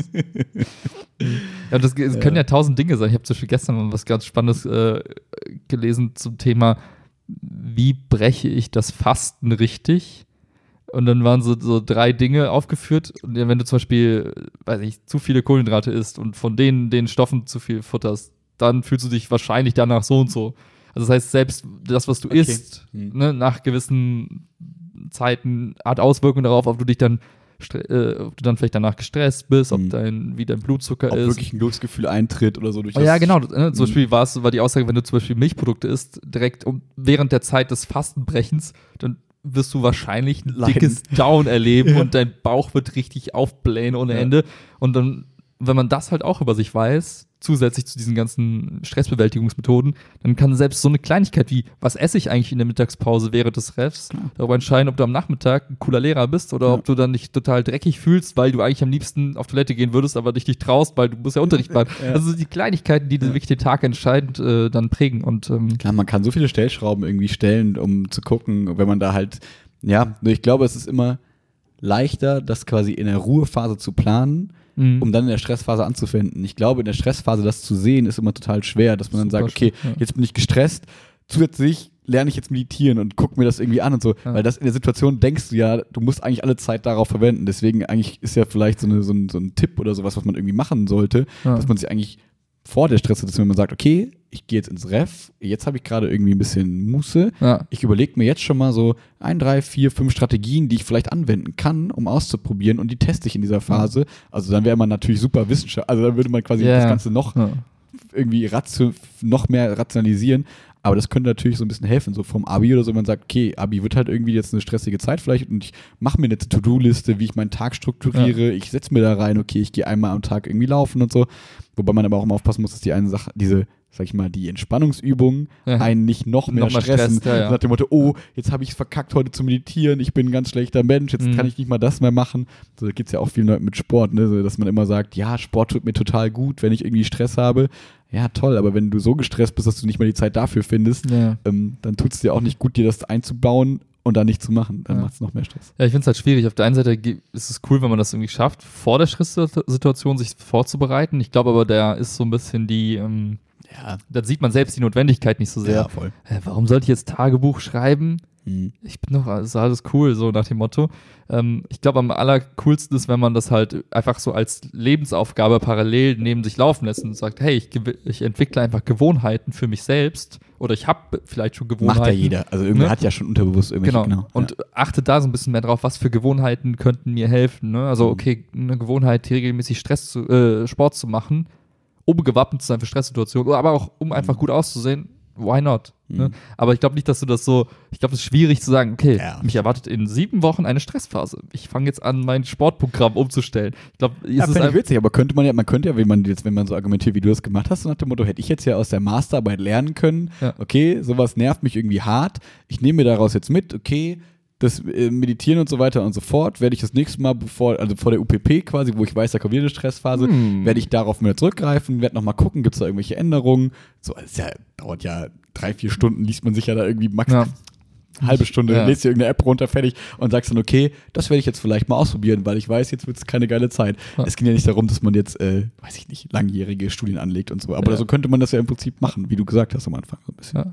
B: ja, das, es können ja tausend Dinge sein. Ich habe zum Beispiel gestern mal was ganz Spannendes äh, gelesen zum Thema, wie breche ich das Fasten richtig? Und dann waren so, so drei Dinge aufgeführt. Und wenn du zum Beispiel, weiß ich, zu viele Kohlenhydrate isst und von denen den Stoffen zu viel futterst, dann fühlst du dich wahrscheinlich danach so und so. Also das heißt, selbst das, was du
A: Okay.
B: isst,
A: Hm.
B: ne, nach gewissen Zeiten hat Auswirkungen darauf, ob du dich dann, äh, ob du dann vielleicht danach gestresst bist, ob
A: Mhm.
B: dein, wie dein Blutzucker
A: Ob
B: ist.
A: wirklich ein Glücksgefühl eintritt oder so durch
B: Oh,
A: das.
B: ja, genau. Ne? Zum
A: Mhm.
B: Beispiel war es war die Aussage, wenn du zum Beispiel Milchprodukte isst, direkt um, während der Zeit des Fastenbrechens, dann wirst du wahrscheinlich ein
A: Leiden.
B: dickes Down erleben
A: Ja.
B: und dein Bauch wird richtig aufblähen ohne
A: Ja.
B: Ende. Und dann, wenn man das halt auch über sich weiß, zusätzlich zu diesen ganzen Stressbewältigungsmethoden, dann kann selbst so eine Kleinigkeit wie, was esse ich eigentlich in der Mittagspause während des Refs,
A: Klar.
B: darüber entscheiden, ob du am Nachmittag ein cooler Lehrer bist oder
A: Ja.
B: ob du dann dich total dreckig fühlst, weil du eigentlich am liebsten auf Toilette gehen würdest, aber dich nicht traust, weil du musst ja Unterricht machen.
A: Ja.
B: Also die Kleinigkeiten, die
A: Ja.
B: wirklich den Tag entscheidend äh, dann prägen. Und ähm,
A: Klar, man kann so viele Stellschrauben irgendwie stellen, um zu gucken, wenn man da halt Ja, nur ich glaube, es ist immer leichter, das quasi in der Ruhephase zu planen,
B: Mhm.
A: um dann in der Stressphase anzufinden. Ich glaube, in der Stressphase das zu sehen, ist immer total schwer, dass man dann
B: Super
A: sagt, okay,
B: ja.
A: jetzt bin ich gestresst, zusätzlich lerne ich jetzt meditieren und gucke mir das irgendwie an und so,
B: Ja.
A: weil das in der Situation denkst du ja, du musst eigentlich alle Zeit darauf verwenden. Deswegen eigentlich ist ja vielleicht so, eine, so, ein, so ein Tipp oder sowas, was man irgendwie machen sollte,
B: Ja.
A: dass man sich eigentlich vor der Stresssituation, wenn man sagt, okay, ich gehe jetzt ins Ref, jetzt habe ich gerade irgendwie ein bisschen Muße,
B: Ja.
A: ich überlege mir jetzt schon mal so ein, drei, vier, fünf Strategien, die ich vielleicht anwenden kann, um auszuprobieren und die teste ich in dieser Phase. Also dann wäre man natürlich super Wissenschaft, also dann würde man quasi
B: Ja.
A: das Ganze noch irgendwie ratio noch mehr rationalisieren. Aber das könnte natürlich so ein bisschen helfen, so vom Abi oder so, wenn man sagt, okay, Abi wird halt irgendwie jetzt eine stressige Zeit vielleicht und ich mache mir eine To-Do-Liste, wie ich meinen Tag strukturiere, ich setze mir da rein, okay, ich gehe einmal am Tag irgendwie laufen und so. Wobei man aber auch immer aufpassen muss, dass die eine Sache, diese, sag ich mal, die Entspannungsübungen
B: Ja.
A: einen nicht noch mehr
B: Noch
A: stressen.
B: stresst, ja, ja.
A: Nach dem Motto, oh, jetzt habe ich es verkackt, heute zu meditieren, ich bin ein ganz schlechter Mensch, jetzt
B: Mhm.
A: kann ich nicht mal das mehr machen. So, da geht es ja auch vielen Leuten mit Sport, ne? so, dass man immer sagt, ja, Sport tut mir total gut, wenn ich irgendwie Stress habe. Ja, toll, aber wenn du so gestresst bist, dass du nicht mal die Zeit dafür findest, ähm, dann tut es dir auch nicht gut, dir das einzubauen und dann nicht zu machen. Dann macht es noch mehr Stress.
B: Ja, ich finde es halt schwierig. Auf der einen Seite ist es cool, wenn man das irgendwie schafft, vor der Stresssituation sich vorzubereiten. Ich glaube aber, da ist so ein bisschen die, ähm,
A: Ja,
B: da sieht man selbst die Notwendigkeit nicht so sehr.
A: voll.
B: Hä, warum sollte ich jetzt Tagebuch schreiben?
A: Mhm.
B: Ich bin doch, ist alles cool, so nach dem Motto. Ähm, ich glaube, am allercoolsten ist, wenn man das halt einfach so als Lebensaufgabe parallel neben sich laufen lässt und sagt, hey, ich, ich entwickle einfach Gewohnheiten für mich selbst oder ich habe vielleicht schon Gewohnheiten.
A: Macht ja jeder. Also irgendwer
B: Ne?
A: hat ja schon unterbewusst irgendwelche.
B: Genau. Und achte da so ein bisschen mehr drauf, was für Gewohnheiten könnten mir helfen. Ne? Also,
A: Mhm.
B: okay, eine Gewohnheit, regelmäßig Stress zu, äh, Sport zu machen, um gewappnet zu sein für Stresssituationen, aber auch um einfach gut auszusehen. Why not? Ne?
A: Mhm.
B: Aber ich glaube nicht, dass du das so, ich glaube, es ist schwierig zu sagen, okay,
A: Ja.
B: mich erwartet in sieben Wochen eine Stressphase. Ich fange jetzt an, mein Sportprogramm umzustellen. Ich glaube, es
A: Ja,
B: ist einfach,
A: witzig, aber könnte man ja, man könnte ja, wenn man jetzt, wenn man so argumentiert, wie du das gemacht hast, so nach dem Motto, hätte ich jetzt ja aus der Masterarbeit lernen können,
B: Ja.
A: okay, sowas nervt mich irgendwie hart, ich nehme mir daraus jetzt mit, okay, das äh, Meditieren und so weiter und so fort, werde ich das nächste Mal, bevor, also vor der UPP quasi, wo ich weiß, da kommt wieder eine Stressphase,
B: Hm.
A: werde ich darauf wieder zurückgreifen, werde nochmal gucken, gibt es da irgendwelche Änderungen, so, ist ja, dauert ja drei, vier Stunden, liest man sich ja da irgendwie max
B: Ja.
A: halbe Stunde,
B: Ja.
A: lädst dir irgendeine App runter, fertig und sagst dann, okay, das werde ich jetzt vielleicht mal ausprobieren, weil ich weiß, jetzt wird es keine geile Zeit.
B: Ja.
A: Es ging ja nicht darum, dass man jetzt, äh, weiß ich nicht, langjährige Studien anlegt und so. Aber
B: Ja.
A: so könnte man das ja im Prinzip machen, wie du gesagt hast am Anfang. So ein bisschen.
B: Ja.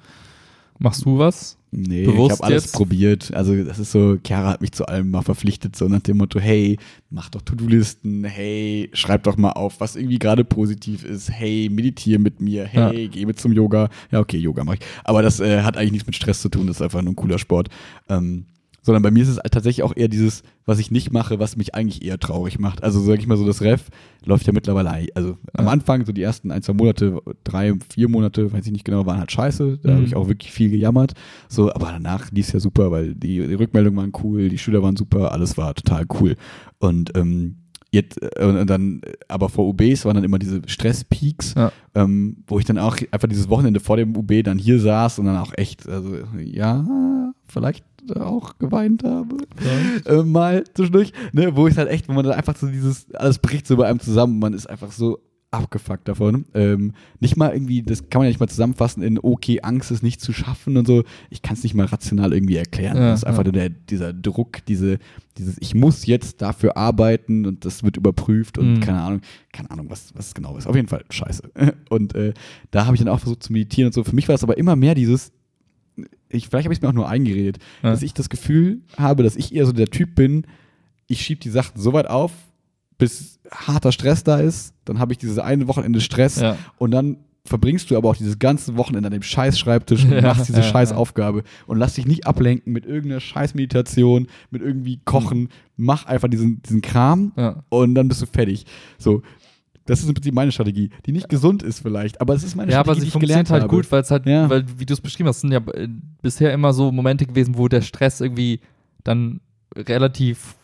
B: Machst du was?
A: Nee,
B: Bewusst
A: ich habe alles
B: jetzt?
A: probiert. Also das ist so, Chiara hat mich zu allem mal verpflichtet, so nach dem Motto, hey, mach doch To-Do-Listen, hey, schreib doch mal auf, was irgendwie gerade positiv ist, hey, meditiere mit mir, hey, geh mit zum Yoga. Ja, okay, Yoga mache ich. Aber das äh, hat eigentlich nichts mit Stress zu tun, das ist einfach nur ein cooler Sport. Ähm, sondern bei mir ist es tatsächlich auch eher dieses, was ich nicht mache, was mich eigentlich eher traurig macht. Also sag ich mal so, das Ref läuft ja mittlerweile, also am. Anfang, so die ersten ein, zwei Monate, drei, vier Monate, weiß ich nicht genau, waren halt scheiße. Da
B: Mhm.
A: habe ich auch wirklich viel gejammert. So, aber danach lief es ja super, weil die, die Rückmeldungen waren cool, die Schüler waren super, alles war total cool. Und ähm, jetzt, äh, und dann, aber vor UBs waren dann immer diese Stresspeaks,
B: Ja.
A: ähm, wo ich dann auch einfach dieses Wochenende vor dem UB dann hier saß und dann auch echt, also ja, vielleicht auch geweint habe. Äh, mal zwischendurch, ne, wo ich halt echt, wo man dann einfach so dieses, alles bricht so bei einem zusammen, man ist einfach so abgefuckt davon. Ähm, nicht mal irgendwie, das kann man ja nicht mal zusammenfassen in, okay, Angst ist nicht zu schaffen und so. Ich kann es nicht mal rational irgendwie erklären.
B: Ja,
A: das ist einfach
B: ja.
A: nur der, dieser Druck, diese, dieses, ich muss jetzt dafür arbeiten und das wird überprüft und
B: Mhm.
A: keine Ahnung, keine Ahnung, was, was es genau ist. Auf jeden Fall scheiße. Und äh, da habe ich dann auch versucht zu meditieren und so. Für mich war es aber immer mehr dieses, ich, vielleicht habe ich es mir auch nur eingeredet,
B: Ja.
A: dass ich das Gefühl habe, dass ich eher so der Typ bin, ich schiebe die Sachen so weit auf, bis harter Stress da ist, dann habe ich dieses eine Wochenende Stress
B: Ja.
A: und dann verbringst du aber auch dieses ganze Wochenende an dem scheiß Schreibtisch und
B: Ja,
A: machst diese
B: ja,
A: scheiß. Aufgabe und lass dich nicht ablenken mit irgendeiner scheiß Meditation, mit irgendwie Kochen, mach einfach diesen, diesen Kram und dann bist du fertig. So. Das ist im Prinzip meine Strategie, die nicht gesund ist vielleicht, aber es ist meine
B: Ja, aber
A: Strategie,
B: sie
A: die ich
B: funktioniert halt
A: habe.
B: gut, weil es halt,
A: Ja.
B: weil, wie du es beschrieben hast, sind ja äh, bisher immer so Momente gewesen, wo der Stress irgendwie dann relativ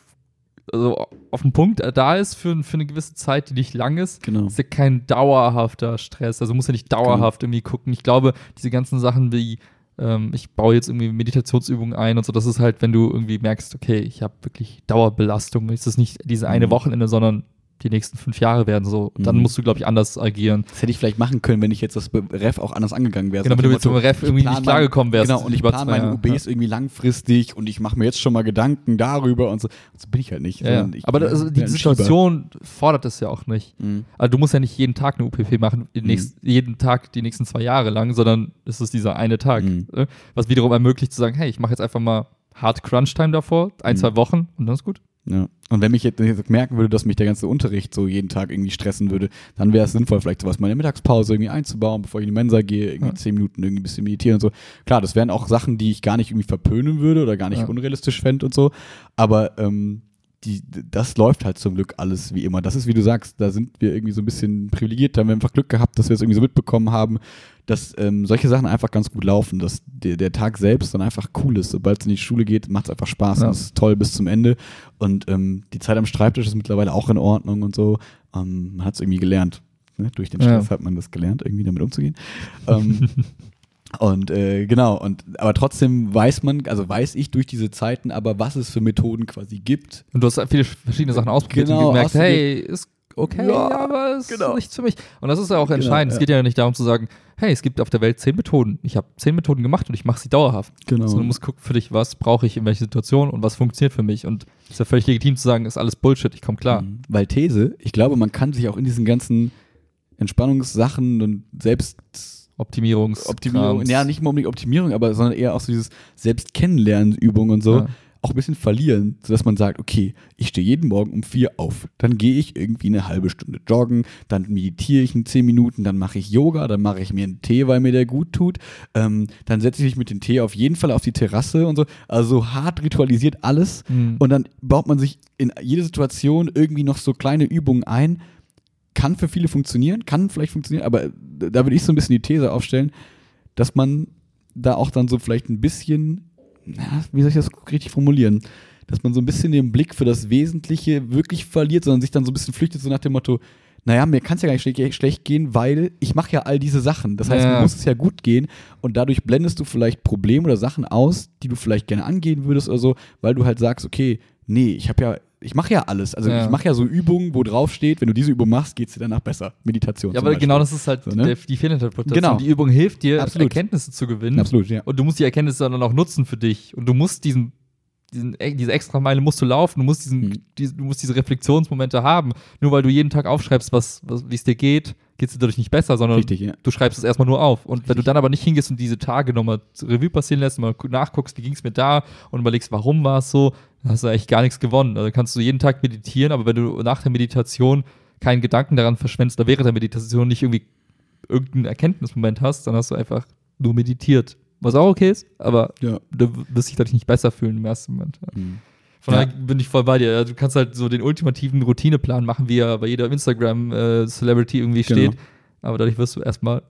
B: also auf den Punkt äh, da ist für, für eine gewisse Zeit, die nicht lang ist.
A: Genau.
B: ist ja kein dauerhafter Stress. Also muss ja nicht dauerhaft irgendwie gucken. Ich glaube, diese ganzen Sachen wie, ähm, ich baue jetzt irgendwie Meditationsübungen ein und so, das ist halt, wenn du irgendwie merkst, okay, ich habe wirklich Dauerbelastung. Es ist nicht diese eine
A: Mhm.
B: Wochenende, sondern die nächsten fünf Jahre werden so. Und dann
A: Mhm.
B: musst du, glaube ich, anders agieren.
A: Das hätte ich vielleicht machen können, wenn ich jetzt das Ref auch anders angegangen wäre.
B: Genau, wenn du
A: nach
B: mit
A: dem
B: so einem Ref irgendwie nicht klargekommen wärst
A: Genau, und ich plane meine. UBs irgendwie langfristig und ich mache mir jetzt schon mal Gedanken darüber und so. So bin ich halt nicht.
B: Ja, ja.
A: ich
B: Aber das, also die
A: ein Schieber.
B: Situation fordert es ja auch nicht.
A: Mhm.
B: Also du musst ja nicht jeden Tag eine UPP machen,
A: Mhm.
B: nächst, jeden Tag die nächsten zwei Jahre lang, sondern es ist dieser eine Tag.
A: Mhm.
B: äh, Was wiederum ermöglicht zu sagen, hey, ich mache jetzt einfach mal Hard Crunch Time davor, ein,
A: Mhm.
B: zwei Wochen und dann ist gut.
A: Ja. Und wenn mich jetzt wenn ich jetzt merken würde, dass mich der ganze Unterricht so jeden Tag irgendwie stressen würde, dann wäre es sinnvoll, vielleicht sowas mal in der Mittagspause irgendwie einzubauen, bevor ich in die Mensa gehe, irgendwie
B: Ja.
A: zehn Minuten irgendwie ein bisschen meditieren und so. Klar, das wären auch Sachen, die ich gar nicht irgendwie verpönen würde oder gar nicht
B: Ja.
A: unrealistisch fände und so. Aber ähm, die, das läuft halt zum Glück alles wie immer. Das ist, wie du sagst, da sind wir irgendwie so ein bisschen privilegiert. Da haben wir einfach Glück gehabt, dass wir es irgendwie so mitbekommen haben, dass ähm, solche Sachen einfach ganz gut laufen, dass der, der Tag selbst dann einfach cool ist. Sobald es in die Schule geht, macht es einfach Spaß
B: Ja.
A: und ist toll bis zum Ende. Und ähm, die Zeit am Schreibtisch ist mittlerweile auch in Ordnung und so. Ähm, man hat es irgendwie gelernt. Ne? Durch den
B: Ja.
A: Stress hat man das gelernt, irgendwie damit umzugehen. und äh, genau, und aber trotzdem weiß man, also weiß ich durch diese Zeiten aber, was es für Methoden quasi gibt.
B: Und du hast viele verschiedene Sachen ausprobiert
A: Genau,
B: und gemerkt, hey, ist okay,
A: Ja,
B: aber ist
A: genau.
B: nichts für mich. Und das ist ja auch
A: Genau,
B: entscheidend.
A: ja.
B: Es geht ja nicht darum zu sagen, hey, es gibt auf der Welt zehn Methoden. Ich habe zehn Methoden gemacht und ich mache sie dauerhaft.
A: Genau.
B: Sondern du musst gucken für dich, was brauche ich in welcher Situation und was funktioniert für mich. Und es ist ja völlig legitim zu sagen, ist alles Bullshit, ich komme klar.
A: Mhm. Weil These, ich glaube, man kann sich auch in diesen ganzen Entspannungssachen und selbst
B: Optimierungs
A: Optimierung,
B: Krams.
A: ja, nicht mal unbedingt Optimierung, aber sondern eher auch so dieses Selbstkennenlernübung und so,
B: Ja.
A: auch ein bisschen verlieren, sodass man sagt, okay, ich stehe jeden Morgen um vier auf, dann gehe ich irgendwie eine halbe Stunde joggen, dann meditiere ich in zehn Minuten, dann mache ich Yoga, dann mache ich mir einen Tee, weil mir der gut tut, ähm, dann setze ich mich mit dem Tee auf jeden Fall auf die Terrasse und so, also so hart ritualisiert alles
B: Mhm.
A: und dann baut man sich in jede Situation irgendwie noch so kleine Übungen ein, kann für viele funktionieren, kann vielleicht funktionieren, aber da würde ich so ein bisschen die These aufstellen, dass man da auch dann so vielleicht ein bisschen, na, wie soll ich das richtig formulieren, dass man so ein bisschen den Blick für das Wesentliche wirklich verliert, sondern sich dann so ein bisschen flüchtet, so nach dem Motto, naja, mir kann es ja gar nicht schlecht, schlecht gehen, weil ich mache ja all diese Sachen. Das heißt,
B: Ja.
A: mir muss es ja gut gehen und dadurch blendest du vielleicht Probleme oder Sachen aus, die du vielleicht gerne angehen würdest oder so, weil du halt sagst, okay, nee, ich habe ja, ich mache ja alles. Also
B: Ja.
A: ich mache ja so Übungen, wo drauf steht, wenn du diese Übung machst, geht es dir danach besser. Meditation.
B: Ja, aber genau das ist halt
A: So, ne?
B: die Fehlinterpretation.
A: Genau.
B: Die Übung hilft dir,
A: Absolut.
B: Erkenntnisse zu gewinnen.
A: Absolut, ja.
B: Und du musst die Erkenntnisse dann auch nutzen für dich. Und du musst diesen, diesen diese extra Meile musst du laufen. Du musst diesen,
A: Mhm.
B: diese, du musst diese Reflexionsmomente haben. Nur weil du jeden Tag aufschreibst, was, was wie es dir geht, geht es dir dadurch nicht besser, sondern
A: Richtig, ja.
B: du schreibst es erstmal nur auf. Und wenn du dann aber nicht hingehst und diese Tage nochmal Revue passieren lässt, mal nachguckst, wie ging es mir da und überlegst, warum war es so, dann hast du eigentlich gar nichts gewonnen. Also kannst du jeden Tag meditieren, aber wenn du nach der Meditation keinen Gedanken daran verschwendest, oder während der Meditation nicht irgendwie irgendeinen Erkenntnismoment hast, dann hast du einfach nur meditiert. Was auch okay ist, aber
A: Ja.
B: du wirst dich dadurch nicht besser fühlen im ersten Moment.
A: Mhm.
B: Von
A: Ja.
B: daher bin ich voll bei dir. Ja, Du kannst halt so den ultimativen Routineplan machen, wie er bei jeder Instagram-Celebrity irgendwie
A: Genau.
B: steht. Aber dadurch wirst du erstmal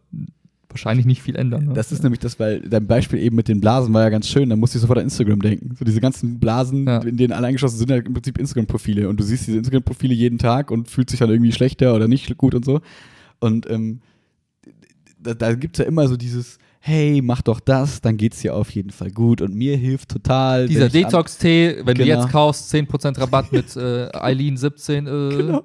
B: wahrscheinlich nicht viel ändern. Ne?
A: Das ist nämlich das, weil dein Beispiel eben mit den Blasen war ja ganz schön, da musste ich sofort an Instagram denken. So diese ganzen Blasen,
B: Ja.
A: in denen alle eingeschlossen sind, ja im Prinzip Instagram-Profile. Und du siehst diese Instagram-Profile jeden Tag und fühlst dich dann irgendwie schlechter oder nicht gut und so. Und ähm, da, da gibt es ja immer so dieses, hey, mach doch das, dann geht's dir auf jeden Fall gut. Und mir hilft total.
B: Dieser Detox-Tee, wenn du
A: Genau.
B: jetzt kaufst, 10% Rabatt mit äh, Eileen 17. Äh,
A: Genau.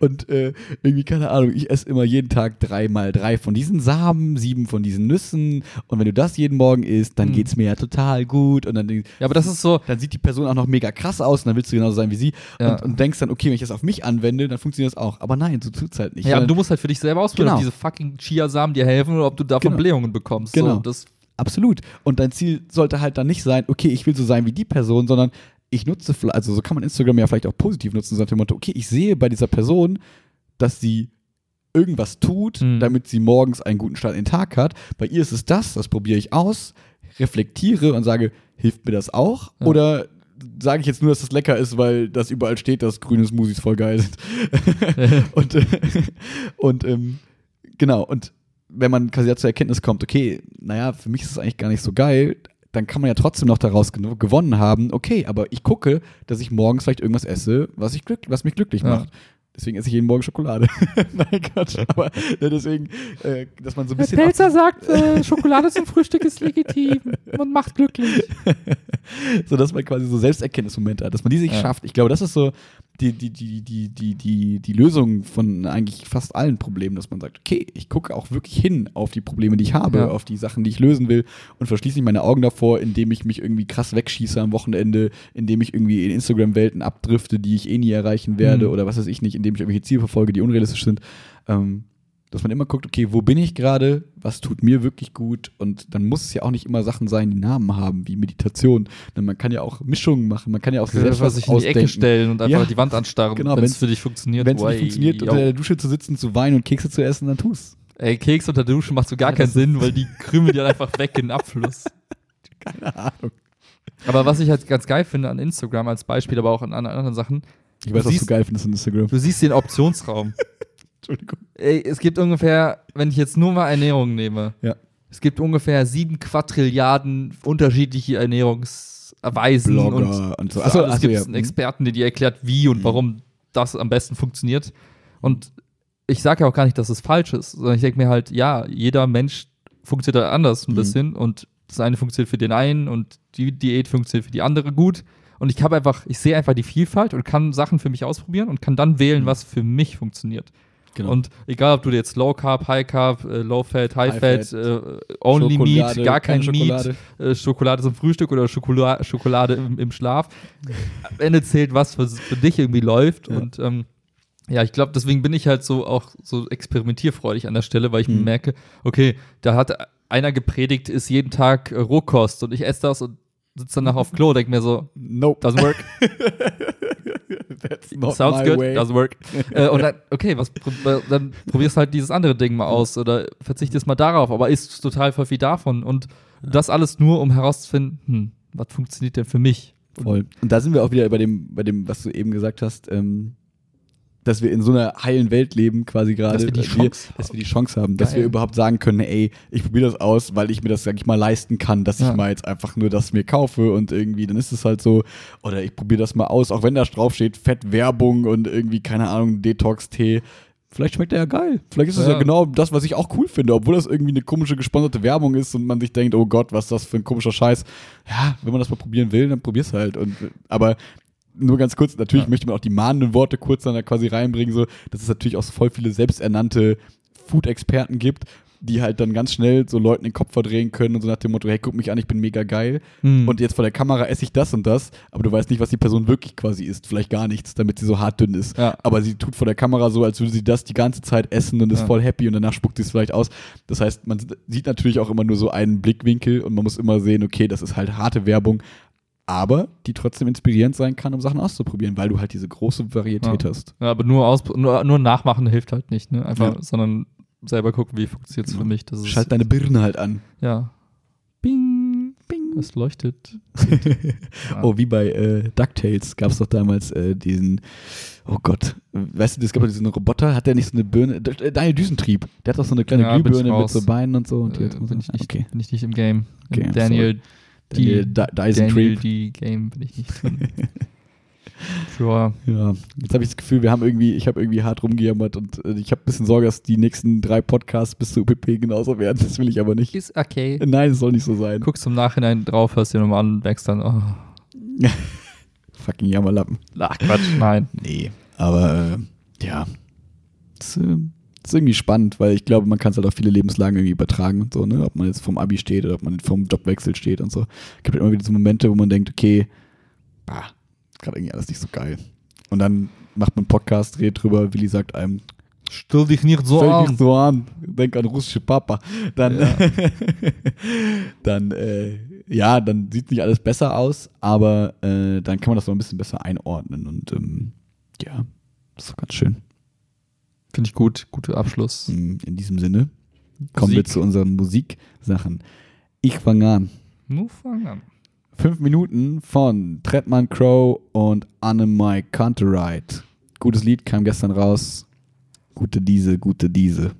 A: Und äh, irgendwie, keine Ahnung, ich esse immer jeden Tag dreimal drei von diesen Samen, sieben von diesen Nüssen. Und wenn du das jeden Morgen isst, dann
B: Hm.
A: geht's mir ja total gut. Und dann,
B: Ja, aber das ist so,
A: dann sieht die Person auch noch mega krass aus und dann willst du genauso sein wie sie.
B: Ja.
A: Und, und denkst dann, okay, wenn ich das auf mich anwende, dann funktioniert das auch. Aber nein, so tut's halt nicht.
B: ja, aber
A: Sondern-
B: du musst halt für dich selber ausprobieren,
A: Genau.
B: ob diese fucking Chiasamen dir helfen oder ob du davon
A: Genau.
B: Blähungen bekommst.
A: Genau.
B: So, das,
A: Absolut. Und dein Ziel sollte halt dann nicht sein, okay, ich will so sein wie die Person, sondern ich nutze, also so kann man Instagram ja vielleicht auch positiv nutzen, nach dem Motto, okay, ich sehe bei dieser Person, dass sie irgendwas tut,
B: Mhm.
A: damit sie morgens einen guten Start in den Tag hat. Bei ihr ist es das, das probiere ich aus, reflektiere und sage, hilft mir das auch?
B: Ja.
A: Oder sage ich jetzt nur, dass das lecker ist, weil das überall steht, dass grüne Smoothies voll geil sind. und äh, und ähm, genau, und wenn man quasi zur Erkenntnis kommt, okay, naja, für mich ist es eigentlich gar nicht so geil, dann kann man ja trotzdem noch daraus gewonnen haben, okay, aber ich gucke, dass ich morgens vielleicht irgendwas esse, was, ich glück, was mich glücklich
B: Ja.
A: macht. Deswegen esse ich jeden Morgen Schokolade. Nein, Gott. Aber äh, deswegen, äh, dass man so ein
B: Herr
A: bisschen.
B: Pelzer sagt, äh, Schokolade zum Frühstück ist legitim und macht glücklich.
A: so dass man quasi so Selbsterkenntnismomente hat, dass man die sich
B: Ja.
A: schafft. Ich glaube, das ist so die, die, die, die, die, die, die Lösung von eigentlich fast allen Problemen, dass man sagt, okay, ich gucke auch wirklich hin auf die Probleme, die ich habe,
B: Ja.
A: auf die Sachen, die ich lösen will und verschließe nicht meine Augen davor, indem ich mich irgendwie krass wegschieße am Wochenende, indem ich irgendwie in Instagram-Welten abdrifte, die ich eh nie erreichen werde
B: Mhm.
A: oder was weiß ich nicht, indem ich irgendwelche Ziele verfolge, die unrealistisch sind. Ähm, dass man immer guckt, okay, wo bin ich gerade, was tut mir wirklich gut und dann muss es ja auch nicht immer Sachen sein, die Namen haben, wie Meditation. Denn man kann ja auch Mischungen machen, man kann ja auch
B: Du kannst
A: selbst
B: sich
A: was
B: in die Ecke stellen und einfach
A: Ja.
B: die Wand anstarren,
A: Genau,
B: wenn es für dich funktioniert.
A: Wenn es nicht funktioniert,
B: yo.
A: unter der Dusche zu sitzen, zu weinen und Kekse zu essen, dann tu's.
B: Ey, Keks unter der Dusche macht so gar keinen Sinn, weil die krümeln dir einfach weg in den Abfluss.
A: Keine Ahnung.
B: Aber was ich halt ganz geil finde an Instagram als Beispiel, aber auch an an anderen Sachen,
A: Ich weiß,
B: Du
A: was du
B: siehst-
A: geil findest in Instagram.
B: du siehst den Optionsraum.
A: Entschuldigung.
B: Es gibt ungefähr, wenn ich jetzt nur mal Ernährung nehme,
A: Ja.
B: es gibt ungefähr sieben Quadrilliarden unterschiedliche Ernährungsweisen und
A: Blogger und so.
B: Also,
A: Achso,
B: es
A: achso,
B: gibt
A: ja.
B: einen Experten, der dir erklärt, wie und
A: Mhm.
B: warum das am besten funktioniert. Und ich sage ja auch gar nicht, dass es falsch ist, sondern ich denke mir halt, ja, jeder Mensch funktioniert halt anders ein
A: Mhm.
B: bisschen und das eine funktioniert für den einen und die Diät funktioniert für die andere gut. Und ich habe einfach, ich sehe einfach die Vielfalt und kann Sachen für mich ausprobieren und kann dann wählen,
A: Mhm.
B: was für mich funktioniert.
A: Genau.
B: Und egal, ob du jetzt Low Carb, High Carb, äh, Low Fat, High,
A: High
B: Fat,
A: Fat,
B: äh, Only Meat,
A: Schokolade,
B: gar kein
A: keine
B: Meat,
A: Schokolade.
B: äh, Schokolade zum Frühstück oder Schokolade, Schokolade im, im Schlaf. Am Ende zählt, was für, für dich irgendwie läuft.
A: Ja.
B: Und ähm, ja, ich glaube, deswegen bin ich halt so auch so experimentierfreudig an der Stelle, weil ich
A: Mhm.
B: merke, okay, da hat einer gepredigt, ist jeden Tag äh, Rohkost und ich esse das und sitze danach auf Klo, denke mir so,
A: Nope.
B: doesn't work, sounds
A: my
B: good,
A: way.
B: doesn't work. äh, und dann, okay, was, dann probierst halt dieses andere Ding mal aus oder verzichtest mal darauf, aber isst total voll viel davon und das alles nur, um herauszufinden, hm, was funktioniert denn für mich?
A: Voll. Und da sind wir auch wieder bei dem, bei dem, was du eben gesagt hast, ähm, dass wir in so einer heilen Welt leben, quasi gerade.
B: Dass wir die Chance
A: dass wir die Chance haben, dass
B: Geil.
A: wir überhaupt sagen können, ey, ich probiere das aus, weil ich mir das, sag ich mal, leisten kann, dass
B: Ja.
A: ich mal jetzt einfach nur das mir kaufe und irgendwie, dann ist es halt so, oder ich probiere das mal aus, auch wenn da drauf steht, Fettwerbung und irgendwie, keine Ahnung, Detox-Tee. Vielleicht schmeckt der ja geil. Vielleicht ist es ja.
B: Ja.
A: genau das, was ich auch cool finde, obwohl das irgendwie eine komische gesponserte Werbung ist und man sich denkt, oh Gott, was ist das für ein komischer Scheiß. Ja, wenn man das mal probieren will, dann probier's halt. Und, aber nur ganz kurz, natürlich
B: Ja.
A: möchte man auch die mahnenden Worte kurz dann da quasi reinbringen, so, dass es natürlich auch so voll viele selbsternannte Food-Experten gibt, die halt dann ganz schnell so Leuten den Kopf verdrehen können und so nach dem Motto, hey, guck mich an, ich bin mega geil.
B: Hm.
A: Und jetzt vor der Kamera esse ich das und das, aber du weißt nicht, was die Person wirklich quasi isst. Vielleicht gar nichts, damit sie so hart dünn ist.
B: Ja.
A: Aber sie tut vor der Kamera so, als würde sie das die ganze Zeit essen und ist
B: Ja.
A: voll happy und danach spuckt sie es vielleicht aus. Das heißt, man sieht natürlich auch immer nur so einen Blickwinkel und man muss immer sehen, okay, das ist halt harte Werbung, aber die trotzdem inspirierend sein kann, um Sachen auszuprobieren, weil du halt diese große Varietät
B: Ja.
A: hast.
B: Ja, aber nur, aus, nur, nur nachmachen hilft halt nicht, ne? Einfach,
A: Ja.
B: sondern selber gucken, wie funktioniert es für
A: Genau.
B: mich. Das ist,
A: Schalt deine Birne halt an.
B: ja. Bing, bing. Es leuchtet. Ja.
A: Oh, wie bei äh, DuckTales gab es doch damals äh, diesen, oh Gott, weißt du, es gab doch diesen Roboter, hat der nicht so eine Birne, äh, Daniel Düsentrieb, der hat doch so eine kleine
B: Ja,
A: Glühbirne mit so Beinen und so. Und die
B: Äh, bin, ich nicht,
A: okay.
B: bin ich nicht im Game.
A: Okay,
B: Daniel,
A: Daniel
B: die,
A: Dy- Dyson
B: Daniel
A: Trieb.
B: die Game bin ich nicht drin. Sure.
A: Ja, jetzt habe ich das Gefühl, wir haben irgendwie, ich habe irgendwie hart rumgejammert und äh, ich habe ein bisschen Sorge, dass die nächsten drei Podcasts bis zur UPP genauso werden. Das will ich aber nicht.
B: Ist okay.
A: Nein, es soll nicht so sein.
B: Guckst im Nachhinein drauf, hörst dir nochmal an und merkst dann, oh,
A: Fucking Jammerlappen.
B: ach Quatsch, nein.
A: Nee, aber äh, ja, das, äh, das ist irgendwie spannend, weil ich glaube, man kann es halt auf viele Lebenslagen irgendwie übertragen und so, ne? Ob man jetzt vom Abi steht oder ob man vom Jobwechsel steht und so. Es gibt halt immer wieder so Momente, wo man denkt, okay, bah, gerade irgendwie alles nicht so geil. Und dann macht man einen Podcast, redet drüber, Willi sagt einem,
B: Stell dich nicht so
A: Stell dich
B: an.
A: so an, denk an russische Papa. Dann,
B: Ja.
A: dann, äh, ja, dann sieht nicht alles besser aus, aber äh, dann kann man das noch ein bisschen besser einordnen und ähm, ja, das ist doch ganz schön.
B: Finde ich gut, guter Abschluss.
A: Mm, In diesem Sinne kommen wir zu unseren Musiksachen. Ich fange an.
B: Nur fang an.
A: Fünf Minuten von Trettmann Crow und Anne Mike Canterite. Gutes Lied, kam gestern raus. Gute diese, gute diese.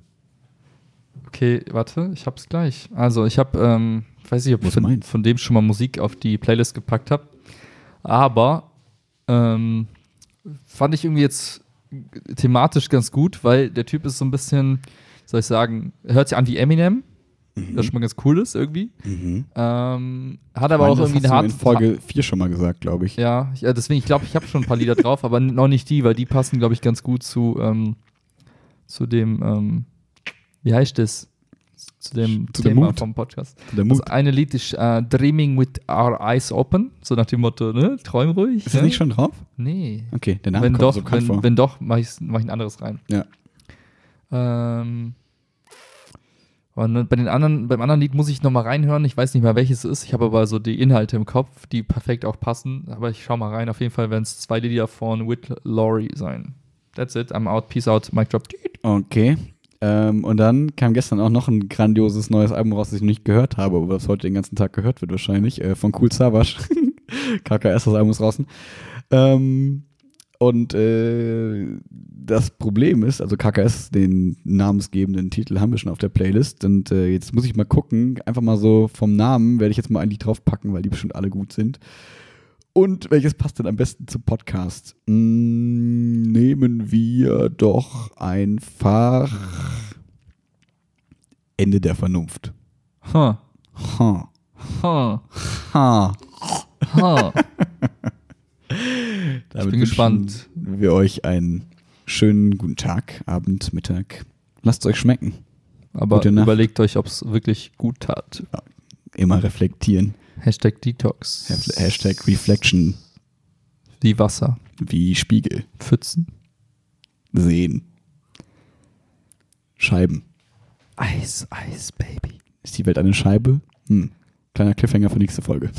B: Okay, warte, ich hab's gleich. Also, ich hab, ähm, ich weiß nicht, ob ich von, von dem schon mal Musik auf die Playlist gepackt habe. Aber ähm, fand ich irgendwie jetzt thematisch ganz gut, weil der Typ ist so ein bisschen, soll ich sagen, hört sich an wie Eminem, das schon mal ganz cool ist irgendwie.
A: Mhm.
B: Ähm, hat aber auch
A: das
B: irgendwie
A: hast
B: eine
A: du in Folge 4 schon mal gesagt, glaube ich.
B: Ja, äh, deswegen, ich glaube, ich habe schon ein paar Lieder drauf, aber noch nicht die, weil die passen, glaube ich, ganz gut zu, ähm, zu dem, ähm, wie heißt das? Zu dem
A: Zu dem
B: Thema
A: Mut.
B: vom Podcast.
A: Der
B: Das
A: Mut.
B: eine Lied ist äh, Dreaming with Our Eyes Open, so nach dem Motto, ne? Träum ruhig.
A: Ist das
B: ne?
A: nicht schon drauf?
B: Nee.
A: Okay, der Name
B: Wenn
A: kommt
B: doch,
A: so
B: wenn,
A: vor.
B: wenn doch, mache ich, mach ich ein anderes rein.
A: Ja.
B: Ähm, und bei den anderen, beim anderen Lied muss ich nochmal reinhören. Ich weiß nicht mehr, welches es ist. Ich habe aber so die Inhalte im Kopf, die perfekt auch passen. Aber ich schau mal rein. Auf jeden Fall werden es zwei Lieder von Whit Laurie sein. That's it. I'm out. Peace out. Mic drop.
A: Okay. Ähm, und dann kam gestern auch noch ein grandioses neues Album raus, das ich noch nicht gehört habe, aber das heute den ganzen Tag gehört wird wahrscheinlich, äh, von Cool Savage. KKS, das Album ist draußen. Ähm, und äh, das Problem ist, also KKS, den namensgebenden Titel haben wir schon auf der Playlist und äh, jetzt muss ich mal gucken, einfach mal so vom Namen werde ich jetzt mal ein Lied draufpacken, weil die bestimmt alle gut sind. Und welches passt denn am besten zum Podcast? Mm, nehmen wir doch einfach Ende der Vernunft.
B: Huh.
A: Ha.
B: Huh.
A: Ha.
B: Huh.
A: Damit
B: bin gespannt.
A: Wir euch einen schönen guten Tag, Abend, Mittag. Lasst es euch schmecken.
B: Aber überlegt euch, ob es wirklich gut tat.
A: Immer reflektieren.
B: Hashtag Detox.
A: Hashtag Reflection
B: Wie Wasser.
A: wie Spiegel.
B: Pfützen.
A: Sehen. Scheiben.
B: Eis, Eis, Baby.
A: Ist die Welt eine Scheibe? Hm. Kleiner Cliffhanger für nächste Folge.